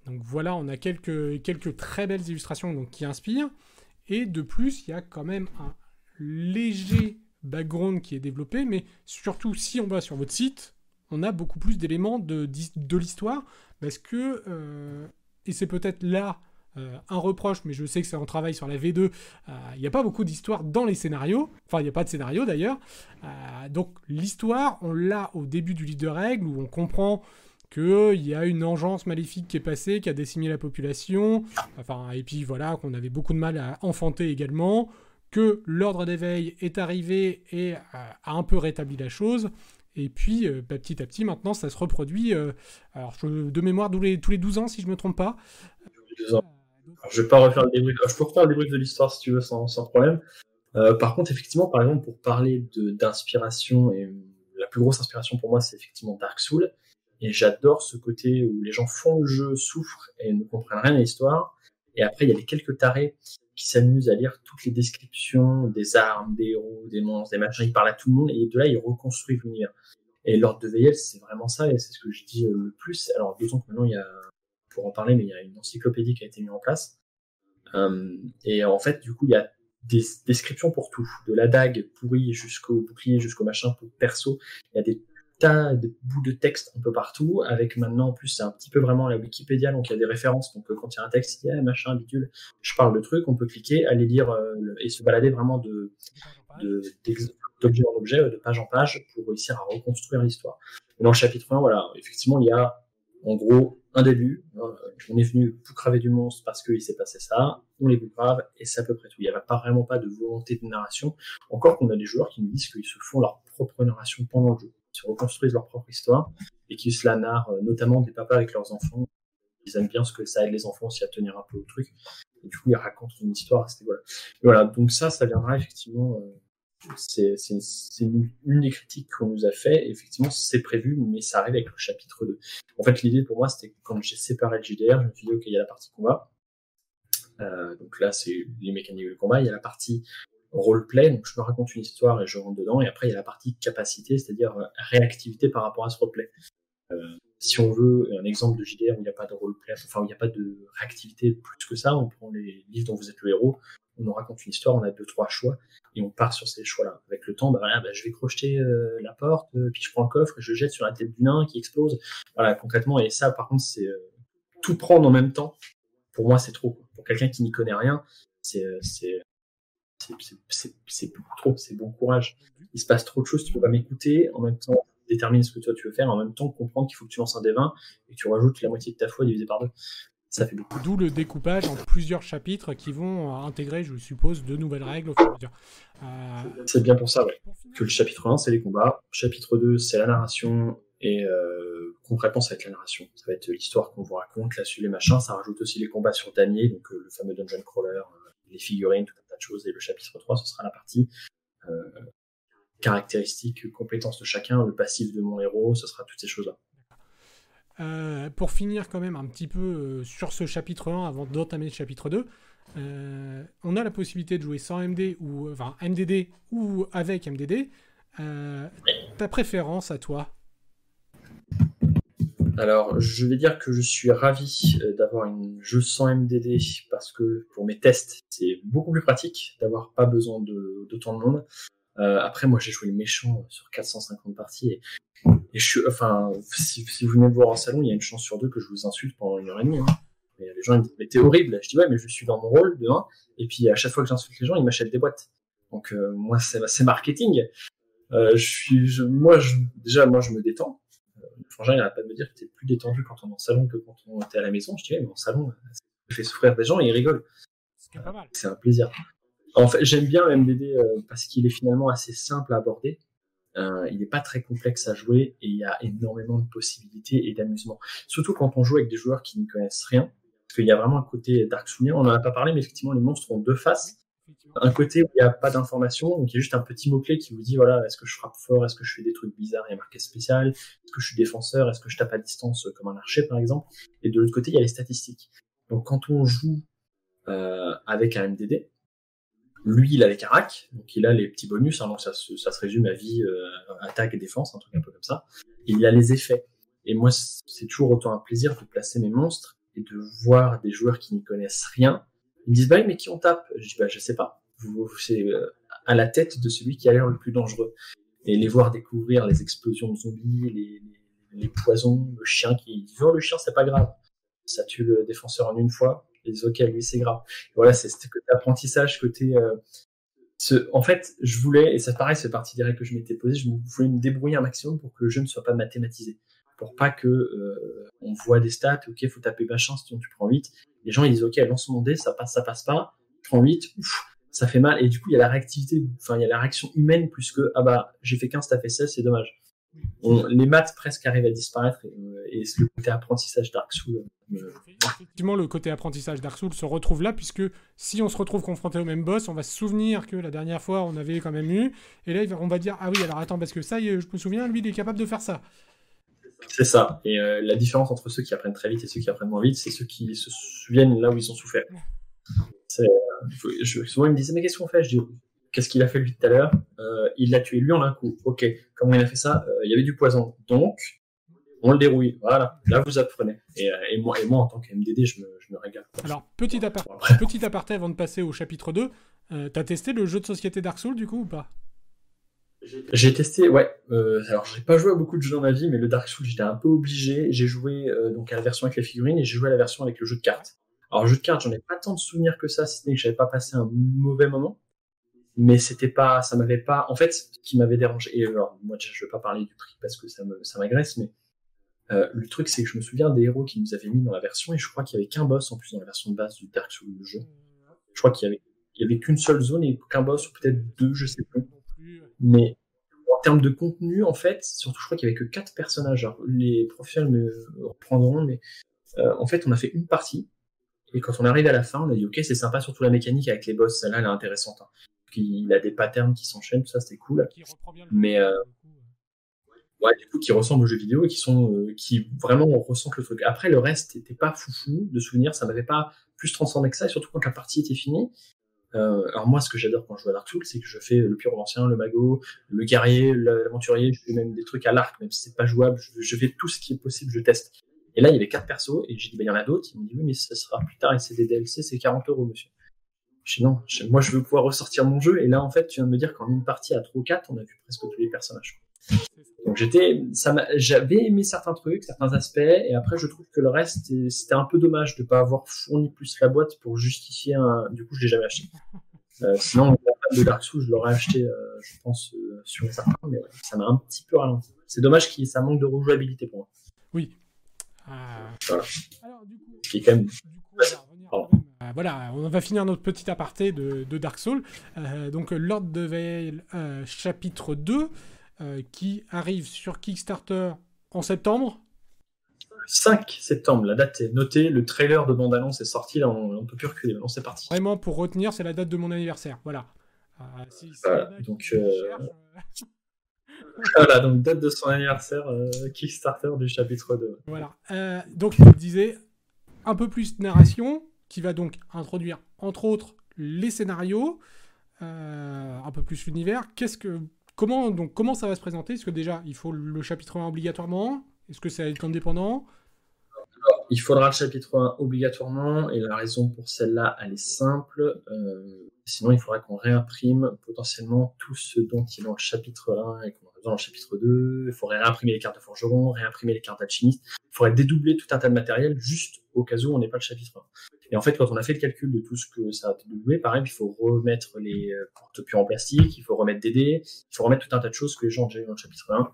Donc voilà, on a quelques, quelques très belles illustrations donc, qui inspirent. Et de plus, il y a quand même un léger background qui est développé, mais surtout si on va sur votre site, on a beaucoup plus d'éléments de, l'histoire, parce que, euh, et c'est peut-être là euh, un reproche, mais je sais que c'est un travail sur la V2, euh, il n'y a pas beaucoup d'histoire dans les scénarios, enfin il n'y a pas de scénario d'ailleurs, donc l'histoire, on l'a au début du livre de règles, où on comprend qu'il y a une engeance maléfique qui est passée, qui a décimé la population, enfin, et puis voilà, qu'on avait beaucoup de mal à enfanter également, que l'ordre d'éveil est arrivé et a un peu rétabli la chose, et puis, euh, bah, petit à petit, maintenant, ça se reproduit. Euh, alors, de mémoire, tous les, tous les 12 ans, si je ne me trompe pas. je vais pas refaire le débrief. Je peux refaire le débrief de l'histoire si tu veux, sans, sans problème. Euh, par contre, effectivement, par exemple, pour parler d'inspiration, et la plus grosse inspiration pour moi, c'est effectivement Dark Souls. Et j'adore ce côté où les gens font le jeu, souffrent et ne comprennent rien à l'histoire. Et après, il y a les quelques tarés qui s'amusent à lire toutes les descriptions des armes, des héros, des monstres, des machins. Ils parlent à tout le monde et de là, ils reconstruisent l'univers. Et l'ordre de Veil, c'est vraiment ça et c'est ce que je dis le plus. Alors, disons que maintenant, il y a, pour en parler, mais il y a une encyclopédie qui a été mise en place. Euh, et en fait, du coup, il y a des descriptions pour tout, de la dague pourrie jusqu'au bouclier, jusqu'au machin pour perso. Il y a des tas de bouts de texte un peu partout, avec maintenant en plus c'est un petit peu vraiment la Wikipédia, donc il y a des références. Donc euh, quand il y a un texte, il y a machin habituel, je parle de trucs, on peut cliquer, aller lire euh, et se balader vraiment de d'objet en objet, de page en page, pour réussir à reconstruire l'histoire. Dans le chapitre 1, voilà, effectivement, il y a en gros un début. Euh, on est venu craver du monstre parce qu'il s'est passé ça, on les grave et c'est à peu près tout. Il n'y avait pas vraiment pas de volonté de narration. Encore qu'on a des joueurs qui nous disent qu'ils se font leur propre narration pendant le jeu, se reconstruisent leur propre histoire et qui se la narrent, euh, notamment des papas avec leurs enfants. Ils aiment bien ce que ça aide les enfants aussi à tenir un peu au truc. Du coup, ils racontent une histoire voilà. voilà, donc ça, ça viendra effectivement. Euh, c'est une, des critiques qu'on nous a fait. Effectivement, c'est prévu, mais ça arrive avec le chapitre 2. En fait, l'idée pour moi, c'était quand j'ai séparé le JDR, je me suis dit, OK, il y a la partie combat. Euh, donc là, c'est les mécaniques de combat. Il y a la partie roleplay, donc je me raconte une histoire et je rentre dedans. Et après, il y a la partie capacité, c'est-à-dire euh, réactivité par rapport à ce roleplay. Euh, si on veut un exemple de JDR où il n'y a pas de roleplay, enfin où il n'y a pas de réactivité plus que ça, on prend les livres dont vous êtes le héros, on nous raconte une histoire, on a deux trois choix et on part sur ces choix-là. Avec le temps, bah, bah, je vais crocheter euh, la porte, euh, puis je prends le coffre et je jette sur la tête du nain qui explose. Voilà, concrètement. Et ça, par contre, c'est euh, tout prendre en même temps. Pour moi, c'est trop. Pour quelqu'un qui n'y connaît rien, c'est c'est beaucoup trop. C'est bon courage. Il se passe trop de choses. Tu peux pas m'écouter en même temps déterminer ce que toi tu veux faire, en même temps comprendre qu'il faut que tu lances un D20 et que tu rajoutes la moitié de ta foi divisé par deux. Ça fait beaucoup. D'où le découpage en plusieurs chapitres qui vont intégrer, je suppose, de nouvelles règles au fur et à mesure. Euh, c'est bien pour ça, ouais. Que le chapitre 1, c'est les combats. Chapitre 2, c'est la narration. Et euh, concrètement, ça va être la narration. Ça va être l'histoire qu'on vous raconte, là-dessus les machins. Ça rajoute aussi les combats sur damier, donc euh, le fameux dungeon crawler, les figurines, tout un tas choses. Et le chapitre 3, ce sera la partie caractéristiques, compétences de chacun, le passif de mon héros, ce sera toutes ces choses-là. Euh, pour finir quand même un petit peu euh, sur ce chapitre 1 avant d'entamer le chapitre 2, euh, on a la possibilité de jouer sans MD ou enfin MDD ou avec MDD. ta préférence à toi? Alors, je vais dire que je suis ravi d'avoir un jeu sans MDD parce que pour mes tests, c'est beaucoup plus pratique d'avoir pas besoin de, de, tant de monde. après, moi, j'ai joué méchant sur 450 parties et et je suis, enfin, si, vous venez me voir en salon, il y a une chance sur deux que je vous insulte pendant une heure et demie. Hein. les gens ils me disent, mais t'es horrible. Je dis, ouais, mais je suis dans mon rôle de 1. Et puis, à chaque fois que j'insulte les gens, ils m'achètent des boîtes. Donc, euh, moi, c'est marketing. Euh, je suis, je, moi, je, déjà, moi, je me détends. Frangin, il n'arrête pas de me dire que t'es plus détendu quand on est en salon que quand on est à la maison. Je dis, ouais, mais en salon, ça fait souffrir des gens et ils rigolent. C'est un plaisir. En fait, j'aime bien le MDD euh, parce qu'il est finalement assez simple à aborder. Euh, il n'est pas très complexe à jouer et il y a énormément de possibilités et d'amusement. Surtout quand on joue avec des joueurs qui ne connaissent rien, parce qu'il y a vraiment un côté Dark Souls. On n'en a pas parlé, mais effectivement, les monstres ont deux faces. Un côté où il n'y a pas d'information, donc il y a juste un petit mot-clé qui vous dit voilà, est-ce que je frappe fort, est-ce que je fais des trucs bizarres, il y a marqué spécial, est-ce que je suis défenseur, est-ce que je tape à distance euh, comme un archer par exemple. Et de l'autre côté, il y a les statistiques. Donc quand on joue euh, avec un MDD, lui, il a les caracs, donc il a les petits bonus, hein, donc ça, ça, se résume à vie, euh, attaque et défense, un truc un peu comme ça. il a les effets. Et moi, c'est toujours autant un plaisir de placer mes monstres et de voir des joueurs qui n'y connaissent rien. Ils me disent, bah mais qui on tape? Je dis, bah je sais pas. C'est euh, à la tête de celui qui a l'air le plus dangereux. Et les voir découvrir les explosions de zombies, les, les, poisons, le chien qui dit, oh le chien c'est pas grave. Ça tue le défenseur en une fois et ok, lui c'est grave. voilà, c'est ce côté apprentissage, côté. Euh, ce, en fait, je voulais, et ça pareil, c'est partie des règles que je m'étais posé, je voulais me débrouiller un maximum pour que le jeu ne soit pas mathématisé. Pour pas que euh, on voit des stats, ok, faut taper machin, sinon tu prends 8. Les gens ils disent ok, lance mon dé, ça passe, ça passe pas, prends 8, ouf, ça fait mal. Et du coup, il y a la réactivité, enfin, il y a la réaction humaine plus que ah bah j'ai fait 15, t'as fait 16, c'est dommage les maths presque arrivent à disparaître et, euh, le côté apprentissage Dark Souls. Euh, Effectivement, le côté apprentissage Dark Souls se retrouve là, puisque si on se retrouve confronté au même boss, on va se souvenir que la dernière fois on avait quand même eu, et là on va dire Ah oui, alors attends, parce que ça, je me souviens, lui il est capable de faire ça. C'est ça. Et euh, la différence entre ceux qui apprennent très vite et ceux qui apprennent moins vite, c'est ceux qui se souviennent là où ils ont souffert. Euh, je, souvent, ils me disaient, mais qu'est-ce qu'on fait? Je dis, qu'est-ce qu'il a fait lui tout à l'heure? Euh, Il l'a tué lui en un coup. Ok, comment il a fait ça? Il y avait du poison. Donc, on le dérouille. Voilà, là vous apprenez. Et, et moi, et moi, en tant que MDD, je me, je me régale. Alors, petit, aparté, petit aparté avant de passer au chapitre 2. T'as testé le jeu de société Dark Souls du coup ou pas? J'ai testé, ouais. Euh, alors, j'ai pas joué à beaucoup de jeux dans ma vie, mais le Dark Souls, j'étais un peu obligé. J'ai joué euh, donc à la version avec les figurines et j'ai joué à la version avec le jeu de cartes. Alors, jeu de cartes, j'en ai pas tant de souvenirs que ça, si ce n'est que j'avais pas passé un mauvais moment. Mais c'était pas, ça m'avait pas, en fait, ce qui m'avait dérangé, et alors, moi, je veux pas parler du prix parce que ça me, ça m'agresse, mais euh, le truc, c'est que je me souviens des héros qu'ils nous avaient mis dans la version, et je crois qu'il y avait qu'un boss en plus dans la version de base du Dark Souls, le jeu. Je crois qu'il y avait, il y avait qu'une seule zone et qu'un boss, ou peut-être deux, je sais plus. Mais en termes de contenu, en fait, surtout, je crois qu'il y avait que quatre personnages. les professionnels me reprendront, mais euh, en fait, on a fait une partie. Et quand on arrive à la fin, on a dit, ok, c'est sympa, surtout la mécanique avec les boss, celle-là, elle est intéressante. Hein. Il a des patterns qui s'enchaînent, tout ça, c'était cool. mais, euh, ouais, du coup, qui ressemblent aux jeux vidéo et qui sont, euh, qui vraiment ressentent le truc. Après, le reste n'était pas foufou de souvenirs, ça m'avait pas plus transcendé que ça, et surtout quand la partie était finie, euh, alors moi, ce que j'adore quand je joue à Dark Souls, c'est que je fais le pyromancien, le mago, le guerrier, l'aventurier, je fais même des trucs à l'arc, même si c'est pas jouable, je, fais tout ce qui est possible, je teste. Et là, il y avait quatre persos, et j'ai dit, bah, il y en a d'autres. Ils m'ont dit, oui, mais ça sera plus tard, et c'est des DLC, c'est 40 euros, monsieur. Je dis, non, moi, je veux pouvoir ressortir mon jeu, et là, en fait, tu viens de me dire qu'en une partie à 3 ou 4, on a vu presque tous les personnages. Donc j'étais, j'avais aimé certains trucs, certains aspects, et après je trouve que le reste, c'était un peu dommage de pas avoir fourni plus la boîte pour justifier. Du coup, je l'ai jamais acheté. Euh, sinon, de Dark Souls, je l'aurais acheté, euh, je pense, euh, sur certains, mais ça m'a un petit peu ralenti. C'est dommage qu'il ça manque de rejouabilité pour moi. Oui. Voilà. Alors, du coup, qui est quand même. Du coup, voilà, on va finir notre petit aparté de, de Dark Souls. donc, Lord de Vale, chapitre 2. Euh, qui arrive sur Kickstarter en septembre. 5 septembre, la date est notée, le trailer de bande-annonce est sorti, là on, ne peut plus reculer, maintenant c'est parti. Vraiment, pour retenir, c'est la date de mon anniversaire, voilà. Euh, donc, euh, voilà, donc date de son anniversaire, Kickstarter du chapitre 2. Voilà, donc je disais, un peu plus de narration, qui va donc introduire, entre autres, les scénarios, un peu plus l'univers. Qu'est-ce que Comment, donc, comment ça va se présenter? Est-ce que déjà, il faut le chapitre 1 obligatoirement Est-ce que ça va être indépendant? Il faudra le chapitre 1 obligatoirement, et la raison pour celle-là, elle est simple. Euh, sinon, il faudra qu'on réimprime potentiellement tout ce dont il est dans le chapitre 1 et qu'on a besoin dans le chapitre 2. Il faudrait réimprimer les cartes de forgeron, réimprimer les cartes d'alchimiste. Il faudrait dédoubler tout un tas de matériel juste au cas où on n'est pas le chapitre 1. Et en fait, quand on a fait le calcul de tout ce que ça a doublé, pareil, il faut remettre les euh, porte-pions en plastique, il faut remettre des dés, il faut remettre tout un tas de choses que les gens ont déjà eu dans le chapitre 1.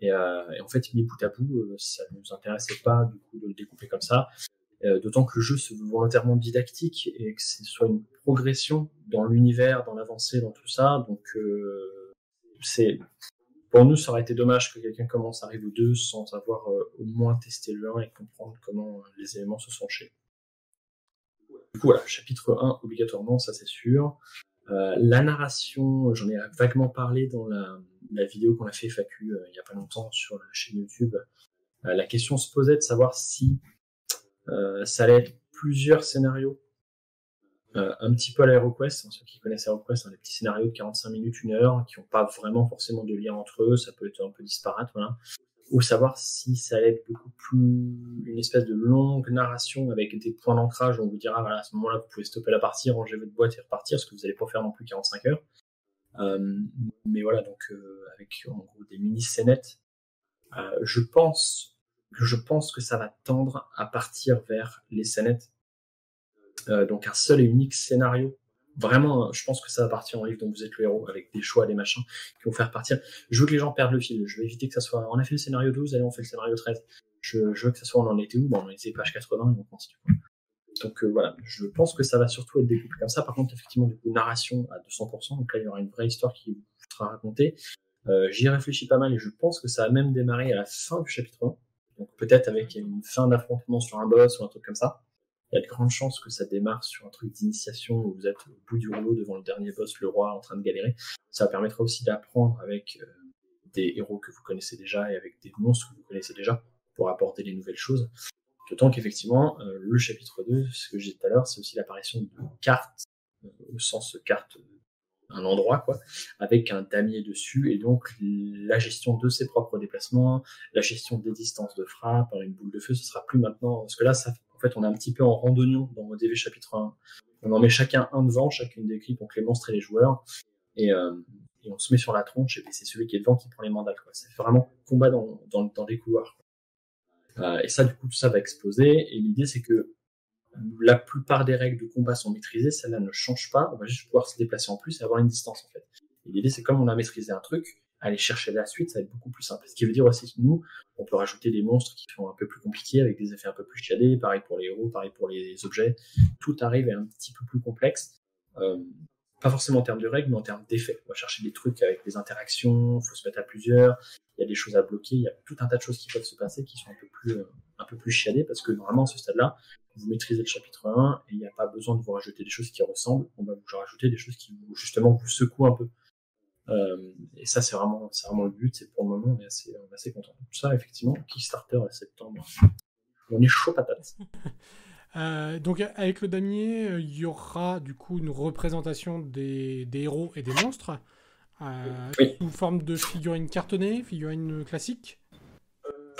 Et, euh, et en fait, mis bout à bout, euh, ça ne nous intéressait pas du coup de le découper comme ça. Euh, D'autant que le jeu se veut volontairement didactique et que ce soit une progression dans l'univers, dans l'avancée, dans tout ça. Donc, c'est pour nous, ça aurait été dommage que quelqu'un commence à arriver au 2 sans avoir au moins testé le 1 et comprendre comment les éléments se sont enchaînés. Du coup, voilà, chapitre 1, obligatoirement, ça c'est sûr. Euh, la narration, j'en ai vaguement parlé dans la, vidéo qu'on a fait FAQ euh, il n'y a pas longtemps sur la chaîne YouTube. Euh, la question se posait de savoir si ça allait être plusieurs scénarios, un petit peu à l'AeroQuest, hein, ceux qui connaissent AeroQuest, hein, des petits scénarios de 45 minutes, une heure, qui n'ont pas vraiment forcément de lien entre eux, ça peut être un peu disparate, ou savoir si ça allait être beaucoup plus une espèce de longue narration avec des points d'ancrage où on vous dira voilà à ce moment-là vous pouvez stopper la partie, ranger votre boîte et repartir, ce que vous n'allez pas faire non plus 45 heures. Euh, mais voilà donc euh, avec en gros des mini scénettes, euh, je pense je pense que ça va tendre à partir vers les scénettes. Euh, donc un seul et unique scénario Vraiment, je pense que ça va partir en livre dont vous êtes le héros, avec des choix, des machins, qui vont faire partir. Je veux que les gens perdent le fil. Je veux éviter que ça soit, on a fait le scénario 12, allez, on fait le scénario 13. Je, je veux que ça soit, on en était où? Bon, on était page 80 et on continue. Donc, euh, voilà. Je pense que ça va surtout être découpé comme ça. Par contre, effectivement, du coup, narration à 200%. Donc là, il y aura une vraie histoire qui vous sera racontée. Euh, J'y réfléchis pas mal et je pense que ça va même démarrer à la fin du chapitre 1. Donc peut-être avec une fin d'affrontement sur un boss ou un truc comme ça il y a de grandes chances que ça démarre sur un truc d'initiation où vous êtes au bout du rouleau devant le dernier boss, le roi, en train de galérer. Ça permettra aussi d'apprendre avec euh, des héros que vous connaissez déjà et avec des monstres que vous connaissez déjà pour apporter les nouvelles choses. D'autant qu'effectivement, le chapitre 2, ce que j'ai dit tout à l'heure, c'est aussi l'apparition de cartes, au sens carte un endroit, quoi, avec un damier dessus, et donc la gestion de ses propres déplacements, la gestion des distances de frappe, une boule de feu, ce sera plus maintenant, parce que là, ça, on est un petit peu en randonnion dans ModV chapitre 1. On en met chacun un devant, chacune des équipes, donc les monstres et les joueurs, et, euh, et on se met sur la tronche, et c'est celui qui est devant qui prend les mandats. C'est vraiment combat dans, dans, dans les couloirs. Euh, et ça, du coup, tout ça va exploser, et l'idée, c'est que la plupart des règles de combat sont maîtrisées, celle-là ne change pas, on va juste pouvoir se déplacer en plus et avoir une distance en fait. Et l'idée c'est comme on a maîtrisé un truc, aller chercher la suite, ça va être beaucoup plus simple. Ce qui veut dire aussi que nous, on peut rajouter des monstres qui sont un peu plus compliqués, avec des effets un peu plus chiadés, pareil pour les héros, pareil pour les objets, tout arrive à un petit peu plus complexe. Euh, pas forcément en termes de règles, mais en termes d'effets. On va chercher des trucs avec des interactions, faut se mettre à plusieurs, il y a des choses à bloquer, il y a tout un tas de choses qui peuvent se passer qui sont un peu plus, euh, un peu plus chiadées, parce que vraiment, à ce stade-là, vous maîtrisez le chapitre 1 et il n'y a pas besoin de vous rajouter des choses qui ressemblent. On va vous rajouter des choses qui justement vous secouent un peu. Euh, et ça, c'est vraiment, c'est vraiment le but. Et pour le moment, on est assez, on est assez content. Tout ça, effectivement, Kickstarter à septembre, on est chaud patate. Euh, donc avec le damier, euh, il y aura du coup une représentation des, des héros et des monstres euh, sous forme de figurines cartonnées, figurines classiques?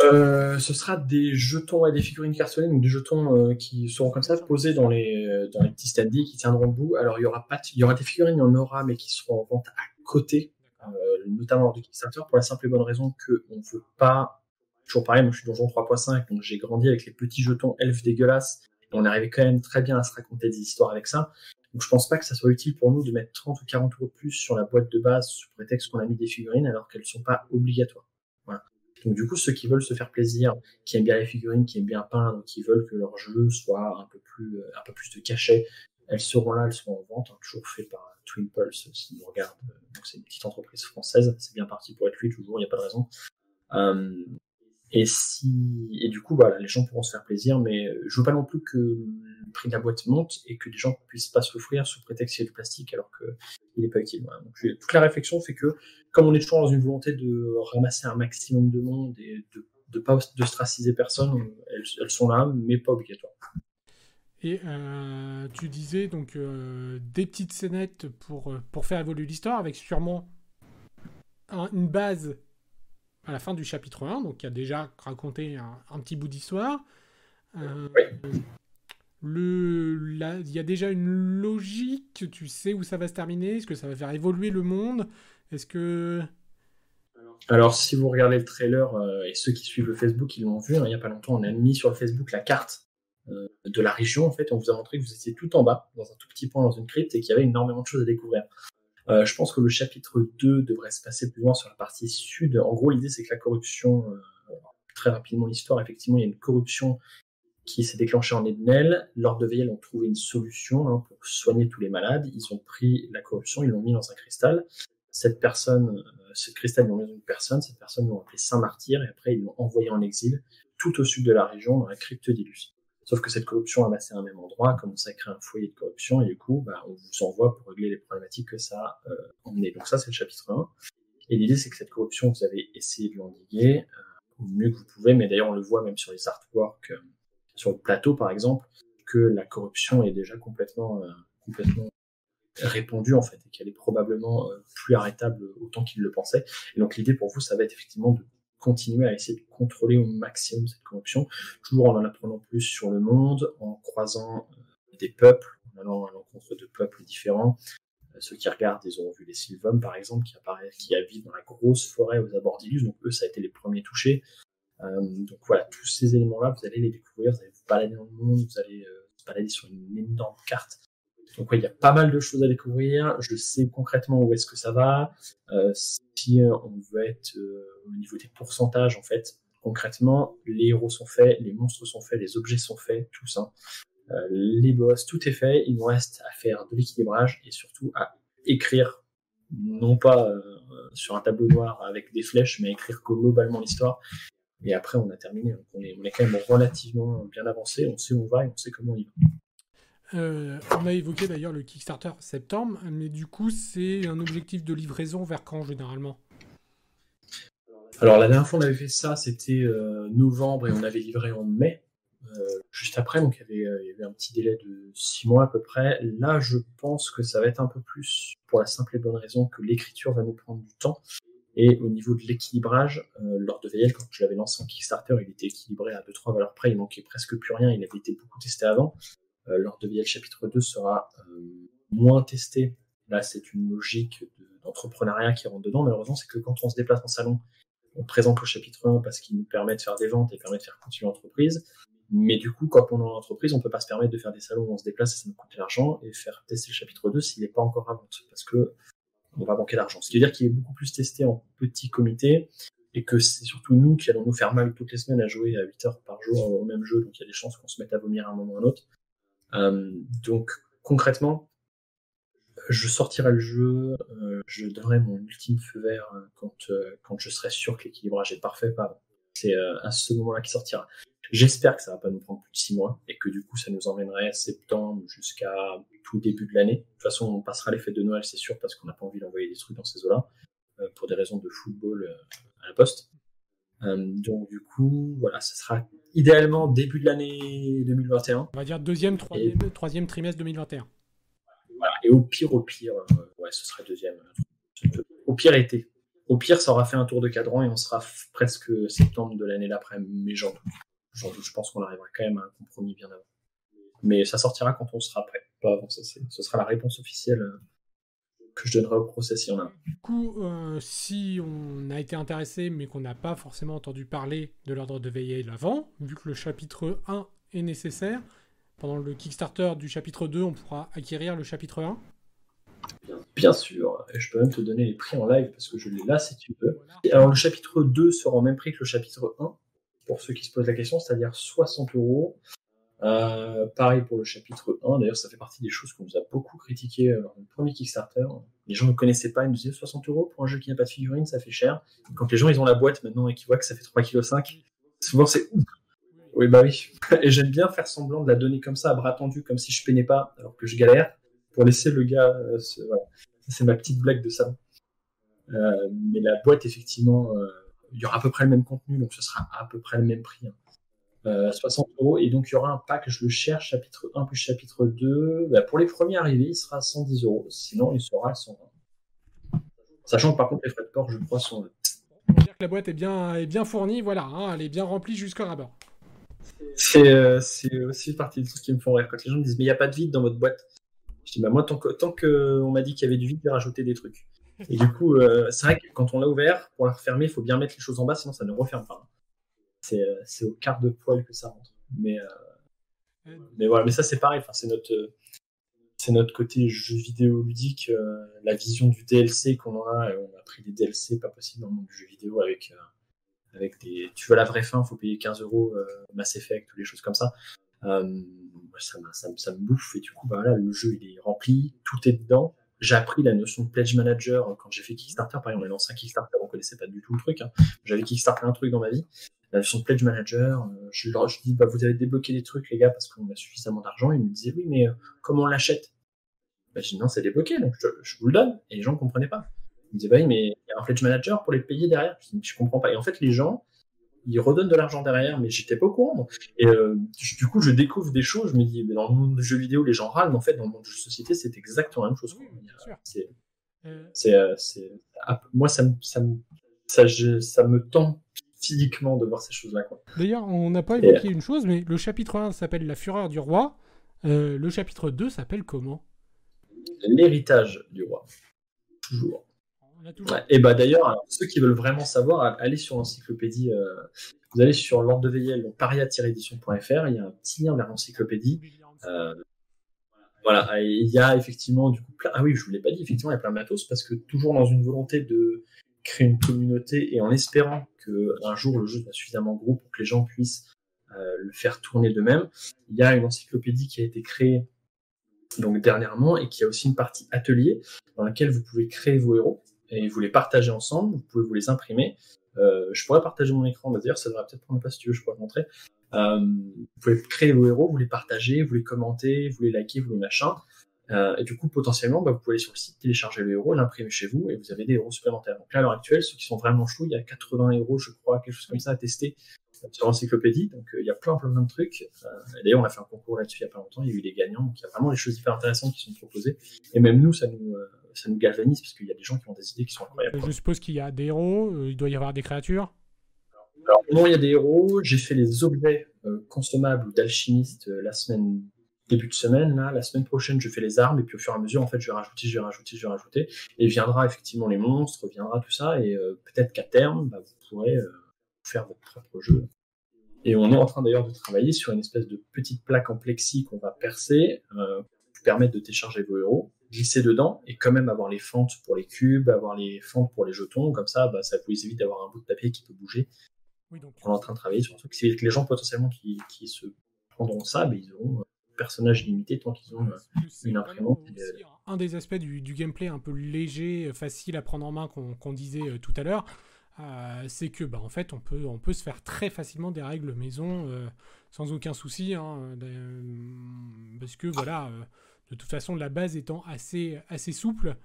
Ce sera des jetons et des figurines cartonnées, donc des jetons qui seront comme ça posés dans les dans les petits standees qui tiendront debout. Alors il y aura pas, il y aura des figurines en aura, mais qui seront en vente à côté, euh, notamment lors du Kickstarter, pour la simple et bonne raison que on veut pas. Toujours pareil, moi je suis donjon 3.5, donc j'ai grandi avec les petits jetons elfes dégueulasses, et on arrivait quand même très bien à se raconter des histoires avec ça. Donc je pense pas que ça soit utile pour nous de mettre 30 ou 40 euros de plus sur la boîte de base sous prétexte qu'on a mis des figurines alors qu'elles sont pas obligatoires. Donc du coup, ceux qui veulent se faire plaisir, qui aiment bien les figurines, qui aiment bien peindre, qui veulent que leur jeu soit un peu plus, euh, un peu plus de cachet, elles seront là, elles seront en vente, hein, toujours fait par Twin Pulse, si nous regarde. Donc c'est une petite entreprise française, c'est bien parti pour être lui toujours, il n'y a pas de raison. Euh, et si et du coup voilà, les gens pourront se faire plaisir, mais je veux pas non plus que le prix de la boîte monte et que des gens puissent pas s'offrir sous prétexte qu'il y a du plastique alors que il n'est pas utile. Donc, toute la réflexion fait que comme on est toujours dans une volonté de ramasser un maximum de monde et de de pas de straciser personne, elles, sont là, mais pas obligatoires. Et euh, tu disais donc euh, des petites scénettes pour, pour faire évoluer l'histoire avec sûrement une base à la fin du chapitre 1, donc qui a déjà raconté un, petit bout d'histoire. Euh, le, il y a déjà une logique, tu sais où ça va se terminer, est-ce que ça va faire évoluer le monde? Est-ce que... Alors, si vous regardez le trailer, euh, et ceux qui suivent le Facebook, ils l'ont vu, hein, il n'y a pas longtemps, on a mis sur le Facebook la carte euh, de la région, en fait, on vous a montré que vous étiez tout en bas, dans un tout petit point dans une crypte, et qu'il y avait énormément de choses à découvrir. Euh, je pense que le chapitre 2 devrait se passer plus loin sur la partie sud. En gros, l'idée, c'est que la corruption, euh, très rapidement l'histoire, effectivement, il y a une corruption qui s'est déclenchée en Ednel. Lors de Veil ont trouvé une solution hein, pour soigner tous les malades. Ils ont pris la corruption, ils l'ont mis dans un cristal. Cette personne, euh, ce cristal, ils l'ont mis dans une personne. Cette personne, ils l'ont appelé Saint Martyr et après, ils l'ont envoyé en exil tout au sud de la région, dans la crypte d'Ilus. Sauf que cette corruption amassée à un même endroit commence à créer un foyer de corruption et du coup, bah, on vous envoie pour régler les problématiques que ça a euh, emmené. Donc ça, c'est le chapitre 1. Et l'idée, c'est que cette corruption, vous avez essayé de l'endiguer euh, au mieux que vous pouvez, mais d'ailleurs, on le voit même sur les artworks, euh, sur le plateau, par exemple, que la corruption est déjà complètement, euh, complètement répandue, en fait, et qu'elle est probablement euh, plus arrêtable autant qu'il le pensait. Et donc, l'idée pour vous, ça va être effectivement de continuer à essayer de contrôler au maximum cette corruption, toujours en en apprenant plus sur le monde, en croisant euh, des peuples, en allant à l'encontre de peuples différents. Euh, ceux qui regardent, ils auront vu les Sylvums, par exemple, qui apparaissent, vivent dans la grosse forêt aux abords d'Ilus, donc eux, ça a été les premiers touchés. Euh, donc voilà, tous ces éléments-là, vous allez les découvrir, vous allez vous balader dans le monde, vous allez vous balader sur une énorme carte donc ouais, il y a pas mal de choses à découvrir. Je sais concrètement où est-ce que ça va. Euh, si on veut être euh, au niveau des pourcentages, en fait, concrètement, les héros sont faits, les monstres sont faits, les objets sont faits, tout ça. Euh, les boss, tout est fait. Il nous reste à faire de l'équilibrage et surtout à écrire, non pas euh, sur un tableau noir avec des flèches, mais écrire globalement l'histoire. Et après, on a terminé. Donc on, est, on est quand même relativement bien avancé. On sait où on va et on sait comment on y va. Euh, on a évoqué d'ailleurs le Kickstarter septembre, mais du coup, c'est un objectif de livraison vers quand généralement? Alors la dernière fois on avait fait ça, c'était novembre et on avait livré en mai. juste après, donc il y, avait, un petit délai de six mois à peu près. Là, je pense que ça va être un peu plus pour la simple et bonne raison que l'écriture va nous prendre du temps. Et au niveau de l'équilibrage, euh, lors de VL, quand je l'avais lancé en Kickstarter, il était équilibré à 2-3 valeurs près, il manquait presque plus rien, il avait été beaucoup testé avant. Euh, lors de VL chapitre 2 sera euh, moins testé. Là, c'est une logique d'entrepreneuriat qui rentre dedans. Malheureusement, c'est que quand on se déplace en salon, on présente le chapitre 1 parce qu'il nous permet de faire des ventes et permet de faire continuer l'entreprise. Mais du coup, quand on est en entreprise, on peut pas se permettre de faire des salons où on se déplace et ça nous coûte de l'argent et faire tester le chapitre 2 s'il n'est pas encore à vente. Parce que on va manquer d'argent. Ce qui veut dire qu'il est beaucoup plus testé en petit comité et que c'est surtout nous qui allons nous faire mal toutes les semaines à jouer à 8 heures par jour au même jeu, donc il y a des chances qu'on se mette à vomir à un moment ou à un autre. Euh, donc concrètement, je sortirai le jeu, euh, je donnerai mon ultime feu vert euh, quand, quand je serai sûr que l'équilibrage est parfait, C'est à ce moment-là qu'il sortira. J'espère que ça va pas nous prendre plus de six mois et que du coup ça nous emmènerait septembre jusqu'à tout début de l'année. De toute façon, on passera les fêtes de Noël, c'est sûr, parce qu'on n'a pas envie d'envoyer des trucs dans ces eaux-là pour des raisons de football à la poste. Donc du coup, voilà, ça sera idéalement début de l'année 2021. On va dire deuxième, troisième, troisième trimestre 2021. Voilà. Et au pire, au pire, ouais, ce serait deuxième. Au pire, été. Au pire, ça aura fait un tour de cadran et on sera presque septembre de l'année d'après, mais j'en doute je pense qu'on arrivera quand même à un compromis bien avant. Mais ça sortira quand on sera prêt, pas avant. Ça, ce sera la réponse officielle euh, que je donnerai au procès s'il y en a. Du coup, euh, si on a été intéressé mais qu'on n'a pas forcément entendu parler de l'ordre de veillée l'avant, vu que le chapitre 1 est nécessaire, pendant le Kickstarter du chapitre 2, on pourra acquérir le chapitre 1 Bien sûr, et je peux même te donner les prix en live parce que je l'ai là si tu veux. Alors le chapitre 2 sera au même prix que le chapitre 1, pour ceux qui se posent la question, c'est-à-dire 60 euros. Euh, pareil pour le chapitre 1, d'ailleurs ça fait partie des choses qu'on nous a beaucoup critiqué euh, dans le premier Kickstarter. Les gens ne connaissaient pas, ils nous disaient 60 euros pour un jeu qui n'a pas de figurine, ça fait cher. quand les gens ils ont la boîte maintenant et qu'ils voient que ça fait 3,5 kg, souvent c'est. Oui bah oui. Et j'aime bien faire semblant de la donner comme ça à bras tendu, comme si je peinais pas alors que je galère, pour laisser le gars. Euh, voilà. C'est ma petite blague de ça. mais la boîte effectivement il y aura à peu près le même contenu, donc ce sera à peu près le même prix. 60 hein. Euh, euros. Et donc, il y aura un pack, je le cherche, chapitre 1 plus chapitre 2. Bah, pour les premiers arrivés, il sera à 110 euros. Sinon, il sera à 120. Sachant que par contre, les frais de port, je crois, sont. On dire que la boîte est bien, est bien fournie, voilà, hein, elle est bien remplie jusqu'au. Euh, c'est aussi partie des trucs qui me font rire. Quand les gens me disent, mais il n'y a pas de vide dans votre boîte. Je dis, bah, moi, tant qu'on tant que m'a dit qu'il y avait du vide, j'ai rajouté des trucs. Et du coup, euh, c'est vrai que quand on l'a ouvert, pour la refermer, il faut bien mettre les choses en bas, sinon ça ne referme pas. C'est, euh, c'est au quart de poil que ça rentre. Mais, euh, mais voilà, mais ça c'est pareil. Enfin, c'est notre, c'est notre côté jeu vidéo ludique, la vision du DLC qu'on a. On a pris des DLC pas possible dans le monde du jeu vidéo avec, avec des. Tu veux la vraie fin, il faut payer 15 euros Mass Effect ou des choses comme ça. Ça, ça, ça, me bouffe et du coup, bah, voilà, le jeu il est rempli, tout est dedans j'ai appris la notion de pledge manager quand j'ai fait Kickstarter. Par exemple, on a lancé un Kickstarter, on connaissait pas du tout le truc. Hein. J'avais Kickstarter un truc dans ma vie. La notion de pledge manager, euh, je leur dis, bah, vous avez débloqué des trucs, les gars, parce qu'on a suffisamment d'argent. Ils me disaient, oui, mais euh, comment on l'achète? Bah, Je dis, non, c'est débloqué, donc je, vous le donne. Et les gens ne comprenaient pas. Ils me disaient, bah oui, mais il y a un pledge manager pour les payer derrière. Je dis, je comprends pas. Et en fait, les gens, ils redonnent de l'argent derrière, mais j'étais pas au courant. Et euh, du coup, je découvre des choses, je me dis, mais dans le monde du jeu vidéo, les gens râlent, mais en fait, dans le monde de société, c'est exactement la même chose. c'est, euh, moi, ça me, ça, me, ça, ça me tend physiquement de voir ces choses-là. D'ailleurs, on n'a pas évoqué une chose, mais le chapitre 1 s'appelle La fureur du roi. Euh, le chapitre 2 s'appelle comment? L'héritage du roi. Toujours et bah d'ailleurs, ceux qui veulent vraiment savoir, allez sur l'encyclopédie. Euh, vous allez sur l'ordre de veillelle, donc paria-édition.fr. Il y a un petit lien vers l'encyclopédie. Euh, voilà, il y a effectivement du coup plein. Ah oui, je vous l'ai pas dit. Effectivement, il y a plein de matos parce que toujours dans une volonté de créer une communauté et en espérant que un jour le jeu soit suffisamment gros pour que les gens puissent euh, le faire tourner d'eux-mêmes, il y a une encyclopédie qui a été créée donc dernièrement et qui a aussi une partie atelier dans laquelle vous pouvez créer vos héros et vous les partagez ensemble, vous pouvez vous les imprimer. Euh, je pourrais partager mon écran, d'ailleurs, ça devrait peut-être prendre pas si tu veux, je pourrais te montrer. Euh, vous pouvez créer vos héros, vous les partagez, vous les commentez, vous les likez, vous les machin. Euh, et du coup, potentiellement, bah, vous pouvez aller sur le site, télécharger le héros, l'imprimer chez vous, et vous avez des héros supplémentaires. Donc là, à l'heure actuelle, ceux qui sont vraiment chauds, il y a 80 héros, je crois, quelque chose comme ça à tester sur l'encyclopédie. Donc il y a plein, plein, plein de trucs. D'ailleurs, on a fait un concours là-dessus il n'y a pas longtemps, il y a eu des gagnants. Donc il y a vraiment des choses hyper intéressantes qui sont proposées. Et même nous, ça nous, ça nous galvanise parce qu'il y a des gens qui ont des idées qui sont incroyables. Je suppose qu'il y a des héros, il doit y avoir des créatures. Alors, non, il y a des héros. J'ai fait les objets euh, consommables d'alchimiste euh, la semaine début de semaine. Là, la semaine prochaine, je fais les armes et puis au fur et à mesure, en fait, je vais rajouter, je vais rajouter, je vais rajouter. Et viendra effectivement les monstres, viendra tout ça. Et euh, peut-être qu'à terme, bah, vous pourrez faire votre propre jeu. Et on est en train d'ailleurs de travailler sur une espèce de petite plaque en plexi qu'on va percer, euh, pour permettre de télécharger vos héros, glisser dedans et quand même avoir les fentes pour les cubes, avoir les fentes pour les jetons. Comme ça, bah, ça vous évite d'avoir un bout de papier qui peut bouger donc... On est en train de travailler sur un truc. C'est que les gens potentiellement qui, qui se prendront ça, mais ils auront un personnage limité tant qu'ils ont euh, une imprimante. Euh, un des aspects du, gameplay un peu léger, facile à prendre en main qu'on disait euh, tout à l'heure, c'est que bah, en fait on peut, on peut se faire très facilement des règles maison sans aucun souci. Hein, parce que voilà, de toute façon la base étant assez, assez souple,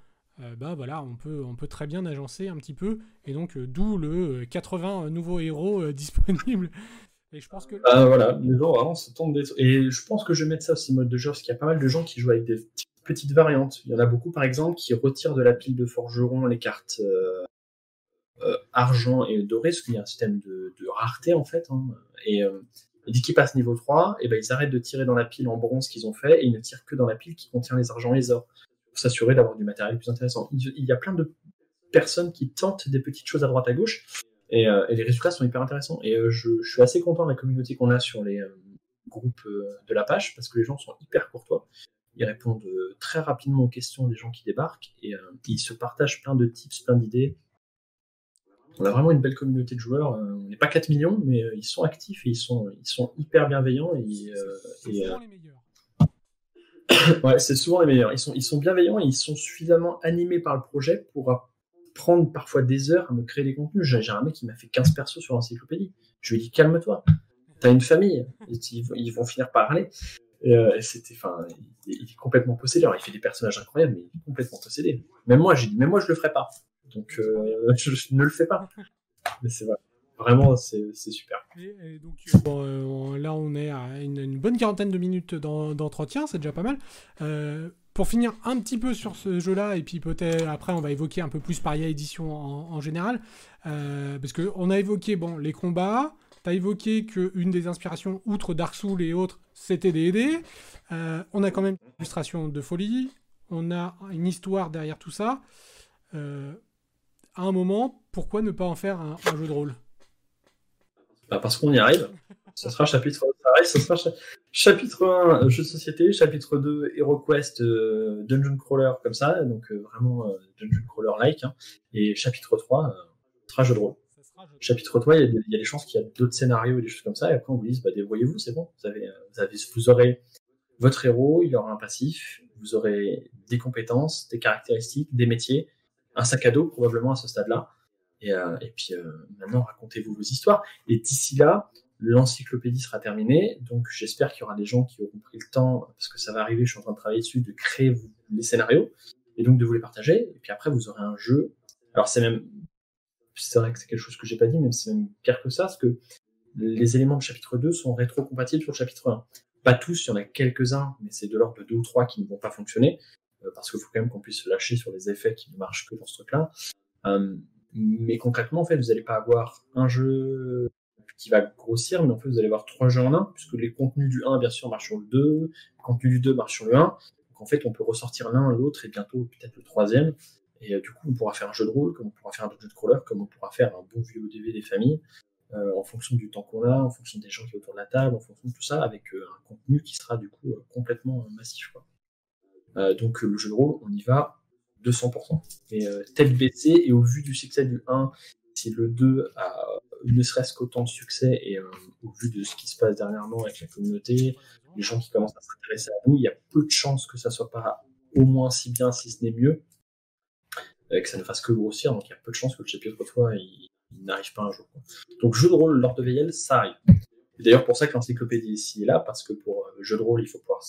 bah voilà, on peut, on peut très bien agencer un petit peu, et donc d'où le 80 euh, nouveaux héros disponibles. Je pense que. Ah, voilà, les gens vraiment se tombent. Et je pense que je vais mettre ça aussi mode de jeu, parce qu'il y a pas mal de gens qui jouent avec des petites variantes. Il y en a beaucoup, par exemple, qui retirent de la pile de forgeron les cartes argent et doré, parce qu'il y a un système de, rareté, en fait. Hein. Et. dès qu'ils passent niveau 3, et ben ils arrêtent de tirer dans la pile en bronze qu'ils ont fait et ils ne tirent que dans la pile qui contient les argents et les or s'assurer d'avoir du matériel plus intéressant. Il y a plein de personnes qui tentent des petites choses à droite à gauche et, euh, les résultats sont hyper intéressants. Et euh, je, suis assez content de la communauté qu'on a sur les euh, groupes de la page parce que les gens sont hyper courtois. Ils répondent très rapidement aux questions des gens qui débarquent et ils se partagent plein de tips, plein d'idées. On a vraiment une belle communauté de joueurs. on n'est pas 4 millions, mais ils sont actifs et ils sont, ils sont hyper bienveillants. Et, et, ouais, c'est souvent les meilleurs. Ils sont, ils sont bienveillants et ils sont suffisamment animés par le projet pour prendre parfois des heures à me créer des contenus. J'ai un mec qui m'a fait 15 persos sur l'encyclopédie. Je lui ai dit calme-toi, t'as une famille, ils, vont finir par aller. Euh, c'était, enfin, il, est complètement possédé. Alors, il fait des personnages incroyables, mais il est complètement possédé. Même moi, j'ai dit, mais moi, je le ferai pas. Donc, euh, je, ne le fais pas. Mais c'est vrai. Vraiment, c'est super. donc, euh, là, on est à une, bonne quarantaine de minutes d'entretien, c'est déjà pas mal. Pour finir un petit peu sur ce jeu-là, et puis peut-être après, on va évoquer un peu plus Paria Edition en, général, euh, parce qu'on a évoqué bon, les combats, tu as évoqué qu'une des inspirations, outre Dark Souls et autres, c'était des on a quand même une de folie, on a une histoire derrière tout ça. à un moment, pourquoi ne pas en faire un jeu de rôle? Bah, parce qu'on y arrive. Ce sera chapitre, ça sera chapitre 1 jeu de société, chapitre 2 HeroQuest euh, Dungeon Crawler comme ça, donc euh, vraiment euh, Dungeon Crawler like, hein. et chapitre 3 sera jeu de rôle. Chapitre 3, il y, a des chances qu'il y a d'autres scénarios et des choses comme ça, et après on vous dit, bah, débrouillez-vous, c'est bon, vous, avez, vous, avez, vous aurez votre héros, il aura un passif, vous aurez des compétences, des caractéristiques, des métiers, un sac à dos probablement à ce stade-là, euh, et, puis euh, maintenant, racontez-vous vos histoires. Et d'ici là, l'encyclopédie sera terminée. Donc j'espère qu'il y aura des gens qui auront pris le temps, parce que ça va arriver, je suis en train de travailler dessus, de créer les scénarios et donc de vous les partager. Et puis après, vous aurez un jeu. Alors c'est même, c'est vrai que c'est quelque chose que j'ai pas dit, mais c'est même pire que ça, parce que les éléments de chapitre 2 sont rétro-compatibles sur le chapitre 1. Pas tous, il y en a quelques-uns, mais c'est de l'ordre de deux ou trois qui ne vont pas fonctionner, euh, parce qu'il faut quand même qu'on puisse se lâcher sur les effets qui ne marchent que dans ce truc-là. Mais concrètement, en fait, vous n'allez pas avoir un jeu qui va grossir, mais en fait, vous allez avoir trois jeux en un, puisque les contenus du 1, bien sûr, marchent sur le 2, le contenu du 2 marche sur le 1. Donc, en fait, on peut ressortir l'un, l'autre, et bientôt, peut-être le troisième. Et euh, du coup, on pourra faire un jeu de rôle, comme on pourra faire un jeu de crawler, comme on pourra faire un bon vieux ODV des familles, euh, en fonction du temps qu'on a, en fonction des gens qui sont autour de la table, en fonction de tout ça, avec euh, un contenu qui sera du coup complètement massif. donc, le jeu de rôle, on y va 200%. Et euh, tête baissée, et au vu du succès du 1, si le 2 a ne serait-ce qu'autant de succès, et euh, au vu de ce qui se passe dernièrement avec la communauté, les gens qui commencent à s'intéresser à nous, il y a peu de chances que ça soit pas au moins si bien, si ce n'est mieux, euh, que ça ne fasse que grossir, donc il y a peu de chances que le chapitre 3 il, n'arrive pas un jour. Donc jeu de rôle lors de VL, ça arrive. D'ailleurs pour ça que l'encyclopédie ici est là, parce que pour jeu de rôle, il faut pouvoir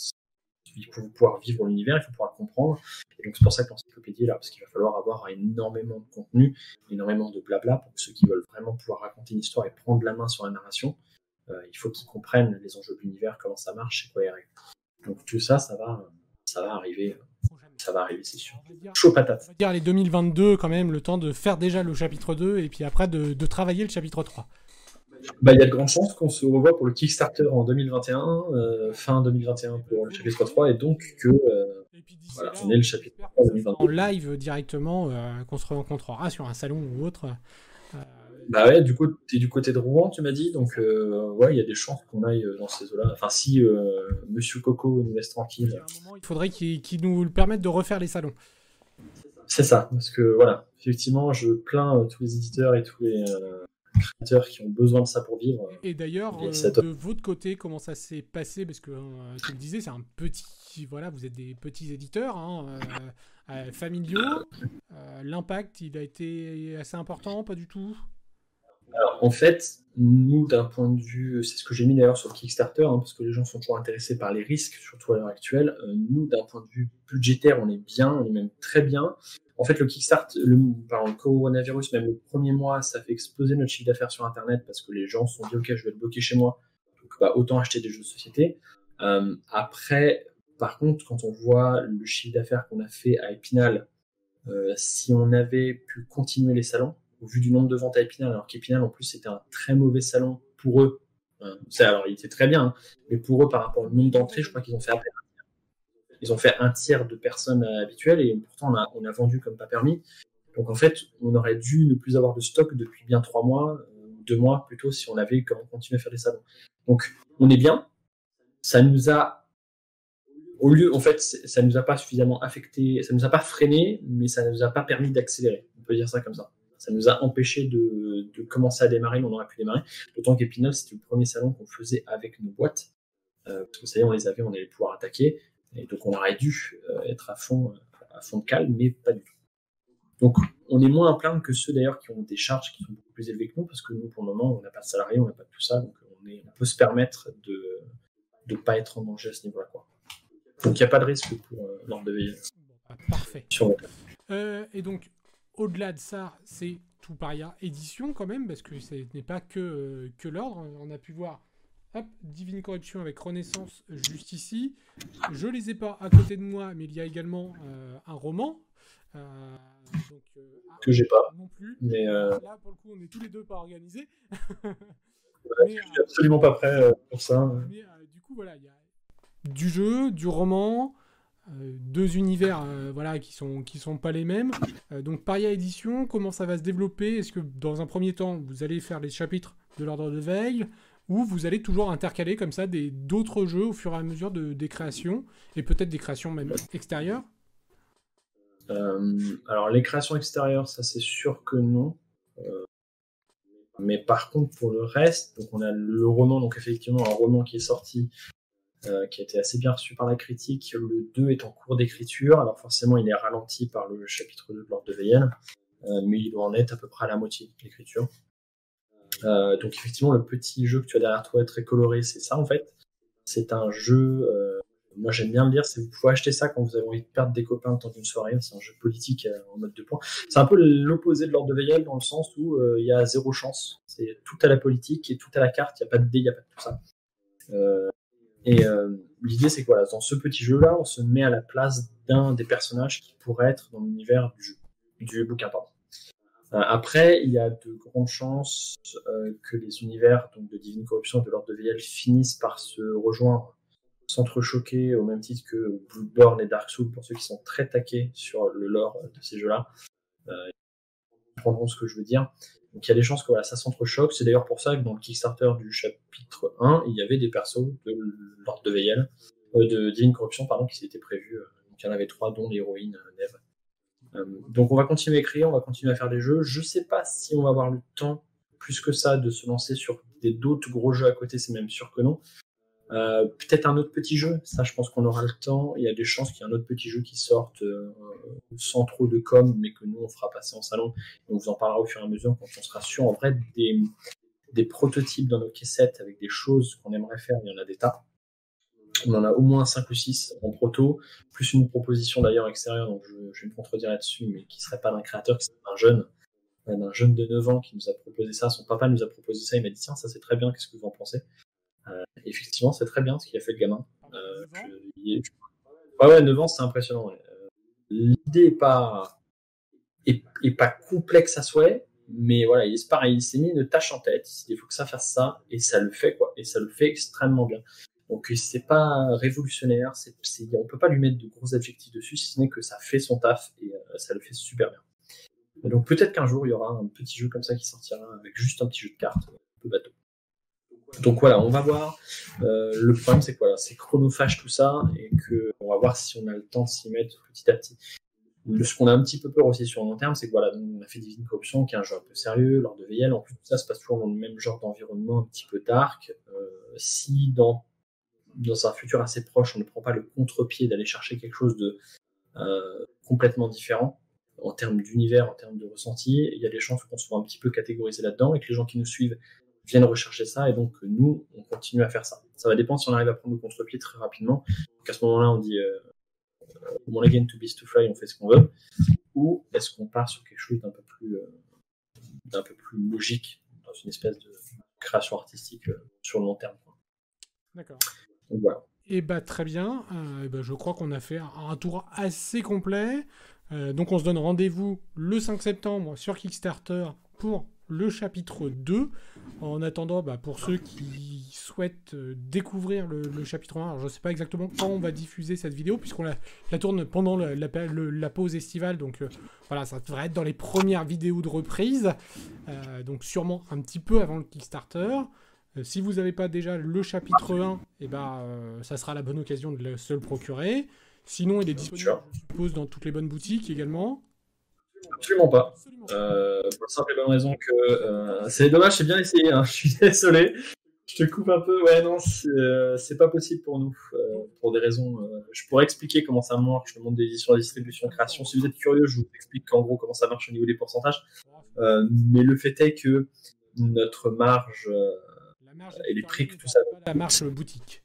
il faut pouvoir vivre l'univers, il faut pouvoir le comprendre. Et donc c'est pour ça que l'encyclopédie est là, parce qu'il va falloir avoir énormément de contenu, énormément de blabla pour ceux qui veulent vraiment pouvoir raconter une histoire et prendre la main sur la narration. Euh, il faut qu'ils comprennent les enjeux de l'univers, comment ça marche, c'est quoi les règles. Donc tout ça, ça va, ça va arriver. Ça va arriver, c'est sûr. Chaud patate. On va dire les 2022 quand même, le temps de faire déjà le chapitre 2 et puis après de, de travailler le chapitre 3. Bah, il y a de grandes chances qu'on se revoie pour le Kickstarter en 2021, euh, fin 2021 pour le chapitre 3, et donc que euh, voilà, on est le chapitre 3 2022. En live directement, euh, qu'on se rencontrera sur un salon ou autre. Bah ouais, du coup, tu es du côté de Rouen, tu m'as dit, donc ouais, il y a des chances qu'on aille dans ces eaux-là. Enfin, si Monsieur Coco nous laisse tranquille. il faudrait qu'il nous permette de refaire les salons. C'est ça, parce que voilà, effectivement, je plains tous les éditeurs et tous les créateurs qui ont besoin de ça pour vivre. Et d'ailleurs, euh, de votre côté, comment ça s'est passé? Parce que, euh, tu le disais, c'est un petit. Voilà, vous êtes des petits éditeurs hein, euh, familiaux. L'impact, il a été assez important, pas du tout? Alors, en fait, nous, d'un point de vue, c'est ce que j'ai mis d'ailleurs sur le Kickstarter, hein, parce que les gens sont toujours intéressés par les risques, surtout à l'heure actuelle. nous, d'un point de vue budgétaire, on est bien, on est même très bien. En fait, le Kickstarter, le, le coronavirus, même le premier mois, ça fait exploser notre chiffre d'affaires sur Internet parce que les gens se sont dit, OK, je vais le bloquer chez moi. Donc, bah, autant acheter des jeux de société. Euh, après, par contre, quand on voit le chiffre d'affaires qu'on a fait à Epinal, euh, si on avait pu continuer les salons, vu du nombre de ventes à Epinal, alors qu'Epinal, en plus, c'était un très mauvais salon pour eux. Euh, alors, il était très bien, hein, mais pour eux, par rapport au nombre d'entrées, je crois qu'ils ont fait ils ont fait un tiers de personnes habituelles et pourtant on a, on vendu comme pas permis. Donc en fait, on aurait dû ne plus avoir de stock depuis bien trois mois, euh, deux mois plutôt, si on avait comment continuer à faire des salons. Donc on est bien. Ça nous a, au lieu, en fait, ça nous a pas suffisamment affecté, ça nous a pas freiné, mais ça nous a pas permis d'accélérer. On peut dire ça comme ça. Ça nous a empêché de, de commencer à démarrer, on aurait pu démarrer. D'autant qu'Epinal, c'était le premier salon qu'on faisait avec nos boîtes. Euh, parce que ça y est, on les avait, on allait pouvoir attaquer. Et donc on aurait dû euh, être à fond, à fond de calme, mais pas du tout. Donc on est moins à plaindre que ceux d'ailleurs qui ont des charges qui sont beaucoup plus élevées que nous, parce que nous pour le moment on n'a pas de salariés, on n'a pas de tout ça, donc on, est, on peut se permettre de ne pas être en danger à ce niveau-là. Quoi. Donc il n'y a pas de risque pour euh, l'ordre de veille. Parfait. Euh, et donc au-delà de ça, c'est tout paria édition quand même, parce que ce n'est pas que, que l'ordre. On a pu voir Divine Corruption avec Renaissance juste ici. Je les ai pas à côté de moi, mais il y a également euh, un roman. Euh, euh, que j'ai pas. Non plus. Mais Là, pour le coup, on est tous les deux pas organisés. je suis absolument pas prêt pour ça. Mais du coup, voilà, il y a du jeu, du roman, deux univers voilà, qui sont, qui sont pas les mêmes. donc Paria Édition, comment ça va se développer? Est-ce que dans un premier temps, vous allez faire les chapitres de l'ordre de veille ou vous allez toujours intercaler comme ça d'autres jeux au fur et à mesure de, des créations, et peut-être des créations même extérieures? Euh, Alors les créations extérieures, ça c'est sûr que non. Euh, mais par contre pour le reste, donc on a le roman, donc effectivement un roman qui est sorti, euh, qui a été assez bien reçu par la critique. Le 2 est en cours d'écriture, alors forcément il est ralenti par le chapitre 2 de l'ordre de Veillen, mais il doit en être à peu près à la moitié d'écriture. Euh, donc effectivement, le petit jeu que tu as derrière toi très coloré, c'est ça en fait. C'est un jeu, euh, moi j'aime bien le dire, c'est vous pouvez acheter ça quand vous avez envie de perdre des copains temps d'une soirée, c'est un jeu politique euh, en mode de points. C'est un peu l'opposé de l'ordre de Veillel dans le sens où il y a zéro chance. C'est tout à la politique et tout à la carte, il n'y a pas de dés, il n'y a pas de tout ça. Et l'idée c'est que voilà, dans ce petit jeu-là, on se met à la place d'un des personnages qui pourrait être dans l'univers du jeu, du bouquin, pardon. Euh, après, il y a de grandes chances euh, que les univers donc, de Divine Corruption et de l'Ordre de VL finissent par se rejoindre, s'entrechoquer au même titre que Bloodborne et Dark Souls pour ceux qui sont très taqués sur le lore de ces jeux-là. Euh, ils comprendront ce que je veux dire. Donc il y a des chances que ça s'entrechoque. C'est d'ailleurs pour ça que dans le Kickstarter du chapitre 1, il y avait des persos de l'Ordre de VL, de Divine Corruption, pardon, qui s'étaient prévus. donc il y en avait trois, dont l'héroïne Neve. Euh, donc on va continuer à écrire, on va continuer à faire des jeux. Je sais pas si on va avoir le temps plus que ça de se lancer sur d'autres gros jeux à côté, c'est même sûr que non. Euh, peut-être un autre petit jeu, ça je pense qu'on aura le temps. Il y a des chances qu'il y ait un autre petit jeu qui sorte euh, sans trop de com, mais que nous on fera passer en salon. Et on vous en parlera au fur et à mesure quand on sera sûr. En vrai, des, des prototypes dans nos caissettes avec des choses qu'on aimerait faire, il y en a des tas. On en a au moins 5 ou 6 en proto, plus une proposition d'ailleurs extérieure, donc je, vais me contredire là-dessus, mais qui serait pas d'un créateur, qui serait un jeune, d'un jeune de 9 ans qui nous a proposé ça. Son papa nous a proposé ça, il m'a dit tiens, ça c'est très bien, qu'est-ce que vous en pensez? euh, Effectivement, c'est très bien ce qu'il a fait le gamin. Euh, ouais, ouais, 9 ans, c'est impressionnant. Euh, l'idée est pas, est, pas complexe à souhait, mais voilà, il est pareil, il s'est mis une tâche en tête, il faut que ça fasse ça, et ça le fait, quoi, et ça le fait extrêmement bien. Donc c'est pas révolutionnaire, c'est, c'est, on peut pas lui mettre de gros adjectifs dessus, si ce n'est que ça fait son taf et euh, ça le fait super bien. Et donc peut-être qu'un jour il y aura un petit jeu comme ça qui sortira avec juste un petit jeu de cartes, un peu bateau. Donc voilà, on va voir. Euh, le problème c'est quoi C'est chronophage tout ça et que on va voir si on a le temps de s'y mettre petit à petit. Ce qu'on a un petit peu peur aussi sur le long terme, c'est que voilà, on a fait Divine Corruption, qui est un jeu un peu sérieux, lors de VL. En plus, tout ça se passe toujours dans le même genre d'environnement, un petit peu dark. Euh, si dans dans un futur assez proche, on ne prend pas le contre-pied d'aller chercher quelque chose de euh, complètement différent en termes d'univers, en termes de ressenti, il y a des chances qu'on soit un petit peu catégorisé là-dedans et que les gens qui nous suivent viennent rechercher ça et donc nous, on continue à faire ça. Ça va dépendre si on arrive à prendre le contre-pied très rapidement. Donc à ce moment-là, on dit euh, on again to beast to fly, on fait ce qu'on veut, ou est-ce qu'on part sur quelque chose d'un peu plus euh, d'un peu plus logique dans une espèce de création artistique euh, sur le long terme. D'accord. Et eh bah très bien, euh, bah, je crois qu'on a fait un, tour assez complet. Euh, donc on se donne rendez-vous le 5 septembre sur Kickstarter pour le chapitre 2. En attendant, bah, pour ceux qui souhaitent euh, découvrir le, chapitre 1, alors je ne sais pas exactement quand on va diffuser cette vidéo, puisqu'on la, tourne pendant la, pause estivale, donc voilà, ça devrait être dans les premières vidéos de reprise, donc sûrement un petit peu avant le Kickstarter. Euh, si vous n'avez pas déjà le chapitre 1, eh ben, euh, ça sera la bonne occasion de se le procurer. Sinon, il est disponible, je suppose, dans toutes les bonnes boutiques également. Absolument pas. Euh, pour la simple et bonne raison que c'est dommage, c'est bien essayé. Hein. Je suis désolé. Je te coupe un peu. Ouais, non, c'est pas possible pour nous. pour des raisons. je pourrais expliquer comment ça marche, le monde des éditions, de distribution, création. Si vous êtes curieux, je vous explique en gros comment ça marche au niveau des pourcentages. mais le fait est que notre marge et les prix, tout ça. La marche boutique.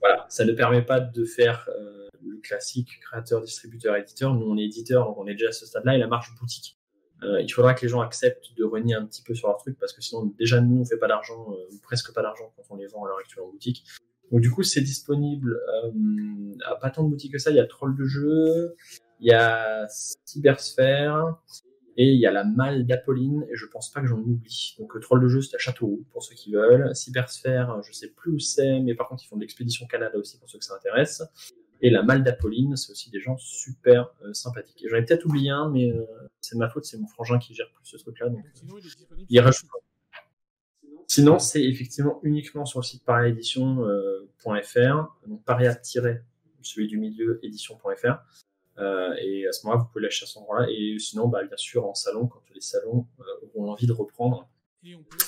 Voilà, ça ne permet pas de faire euh, le classique créateur, distributeur, éditeur. Nous, on est éditeur, donc on est déjà à ce stade-là, et la marche boutique. Euh, il faudra que les gens acceptent de renier un petit peu sur leur truc, parce que sinon, déjà, nous, on fait pas d'argent, euh, ou presque pas d'argent quand on les vend à l'heure actuelle en boutique. Donc, du coup, c'est disponible à pas tant de boutiques que ça. Il y a Troll de jeu, il y a Cybersphère, et il y a la malle d'Apolline, et je pense pas que j'en oublie. Donc, troll de jeu, c'est à Châteauroux, pour ceux qui veulent. Cybersphère, je sais plus où c'est, mais par contre, ils font de l'expédition Canada aussi, pour ceux que ça intéresse. Et la malle d'Apolline, c'est aussi des gens super euh, sympathiques. Et j'en ai peut-être oublié un, mais euh, c'est de ma faute, c'est mon frangin qui gère plus ce truc-là. Donc, sinon, il, rajoute. Sinon, c'est effectivement uniquement sur le site pariaédition.fr, euh, donc paria- celui du milieu édition.fr. Euh, et à ce moment-là, vous pouvez l'acheter à ce moment-là. Et sinon, bah, bien sûr, en salon, quand les salons euh, auront envie de reprendre.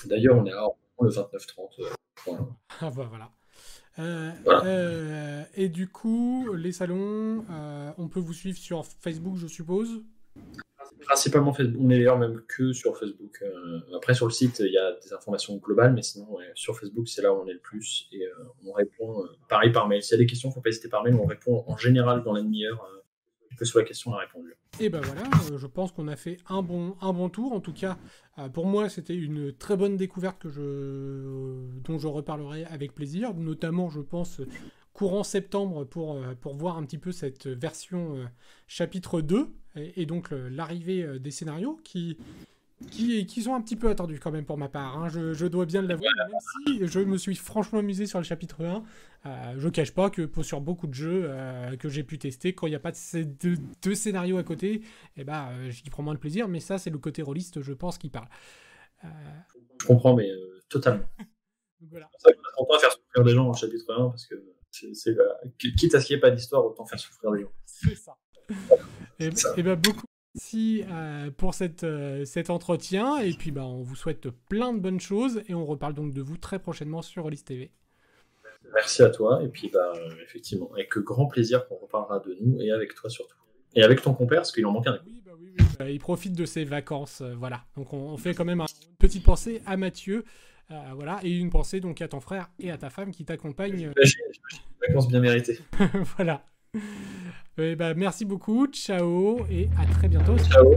D'ailleurs, on est à le 29-30. Euh, ah bah voilà. Euh, et du coup, les salons, on peut vous suivre sur Facebook, je suppose Principalement Facebook. On est d'ailleurs même que sur Facebook. après, sur le site, il y a des informations globales, mais sinon, sur Facebook, c'est là où on est le plus. Et on répond pareil par mail. S'il y a des questions, il ne faut pas hésiter par mail. On répond en général dans la demi-heure que soit la question a répondu. Et ben voilà, euh, je pense qu'on a fait un bon, tour. En tout cas, euh, pour moi, c'était une très bonne découverte que je, dont je reparlerai avec plaisir. Notamment, je pense, courant septembre pour, euh, voir un petit peu cette version chapitre 2 et, et donc l'arrivée des scénarios qui, qui, qui, sont un petit peu attendus quand même pour ma part. Hein. Je, je, dois bien l'avouer, même si je me suis franchement amusé sur le chapitre 1. Euh, je cache pas que pour, sur beaucoup de jeux euh, que j'ai pu tester, quand il n'y a pas de ces deux, scénarios à côté, eh ben, euh, j'y prends moins de plaisir. Mais ça, c'est le côté rôliste, je pense, qui parle. Euh, je comprends, mais totalement. voilà. C'est ça à faire souffrir des gens dans le chapitre 1, parce que c'est, quitte à ce qu'il n'y ait pas d'histoire, autant faire souffrir des gens. C'est ça. et, et ben, beaucoup Merci euh, pour cette, euh, cet entretien. Et puis, bah, on vous souhaite plein de bonnes choses. Et on reparle donc de vous très prochainement sur Rollis TV. Merci à toi. Et puis, bah, effectivement, avec grand plaisir qu'on reparlera de nous et avec toi surtout. Et avec ton compère, parce qu'il en manque un. Oui, bah oui, oui. Bah, il profite de ses vacances. Euh, voilà. Donc, on, fait quand même une petite pensée à Mathieu. voilà. Et une pensée donc à ton frère et à ta femme qui t'accompagnent. vacances bien méritées. voilà. Eh ben, merci beaucoup, ciao et à très bientôt. Ciao.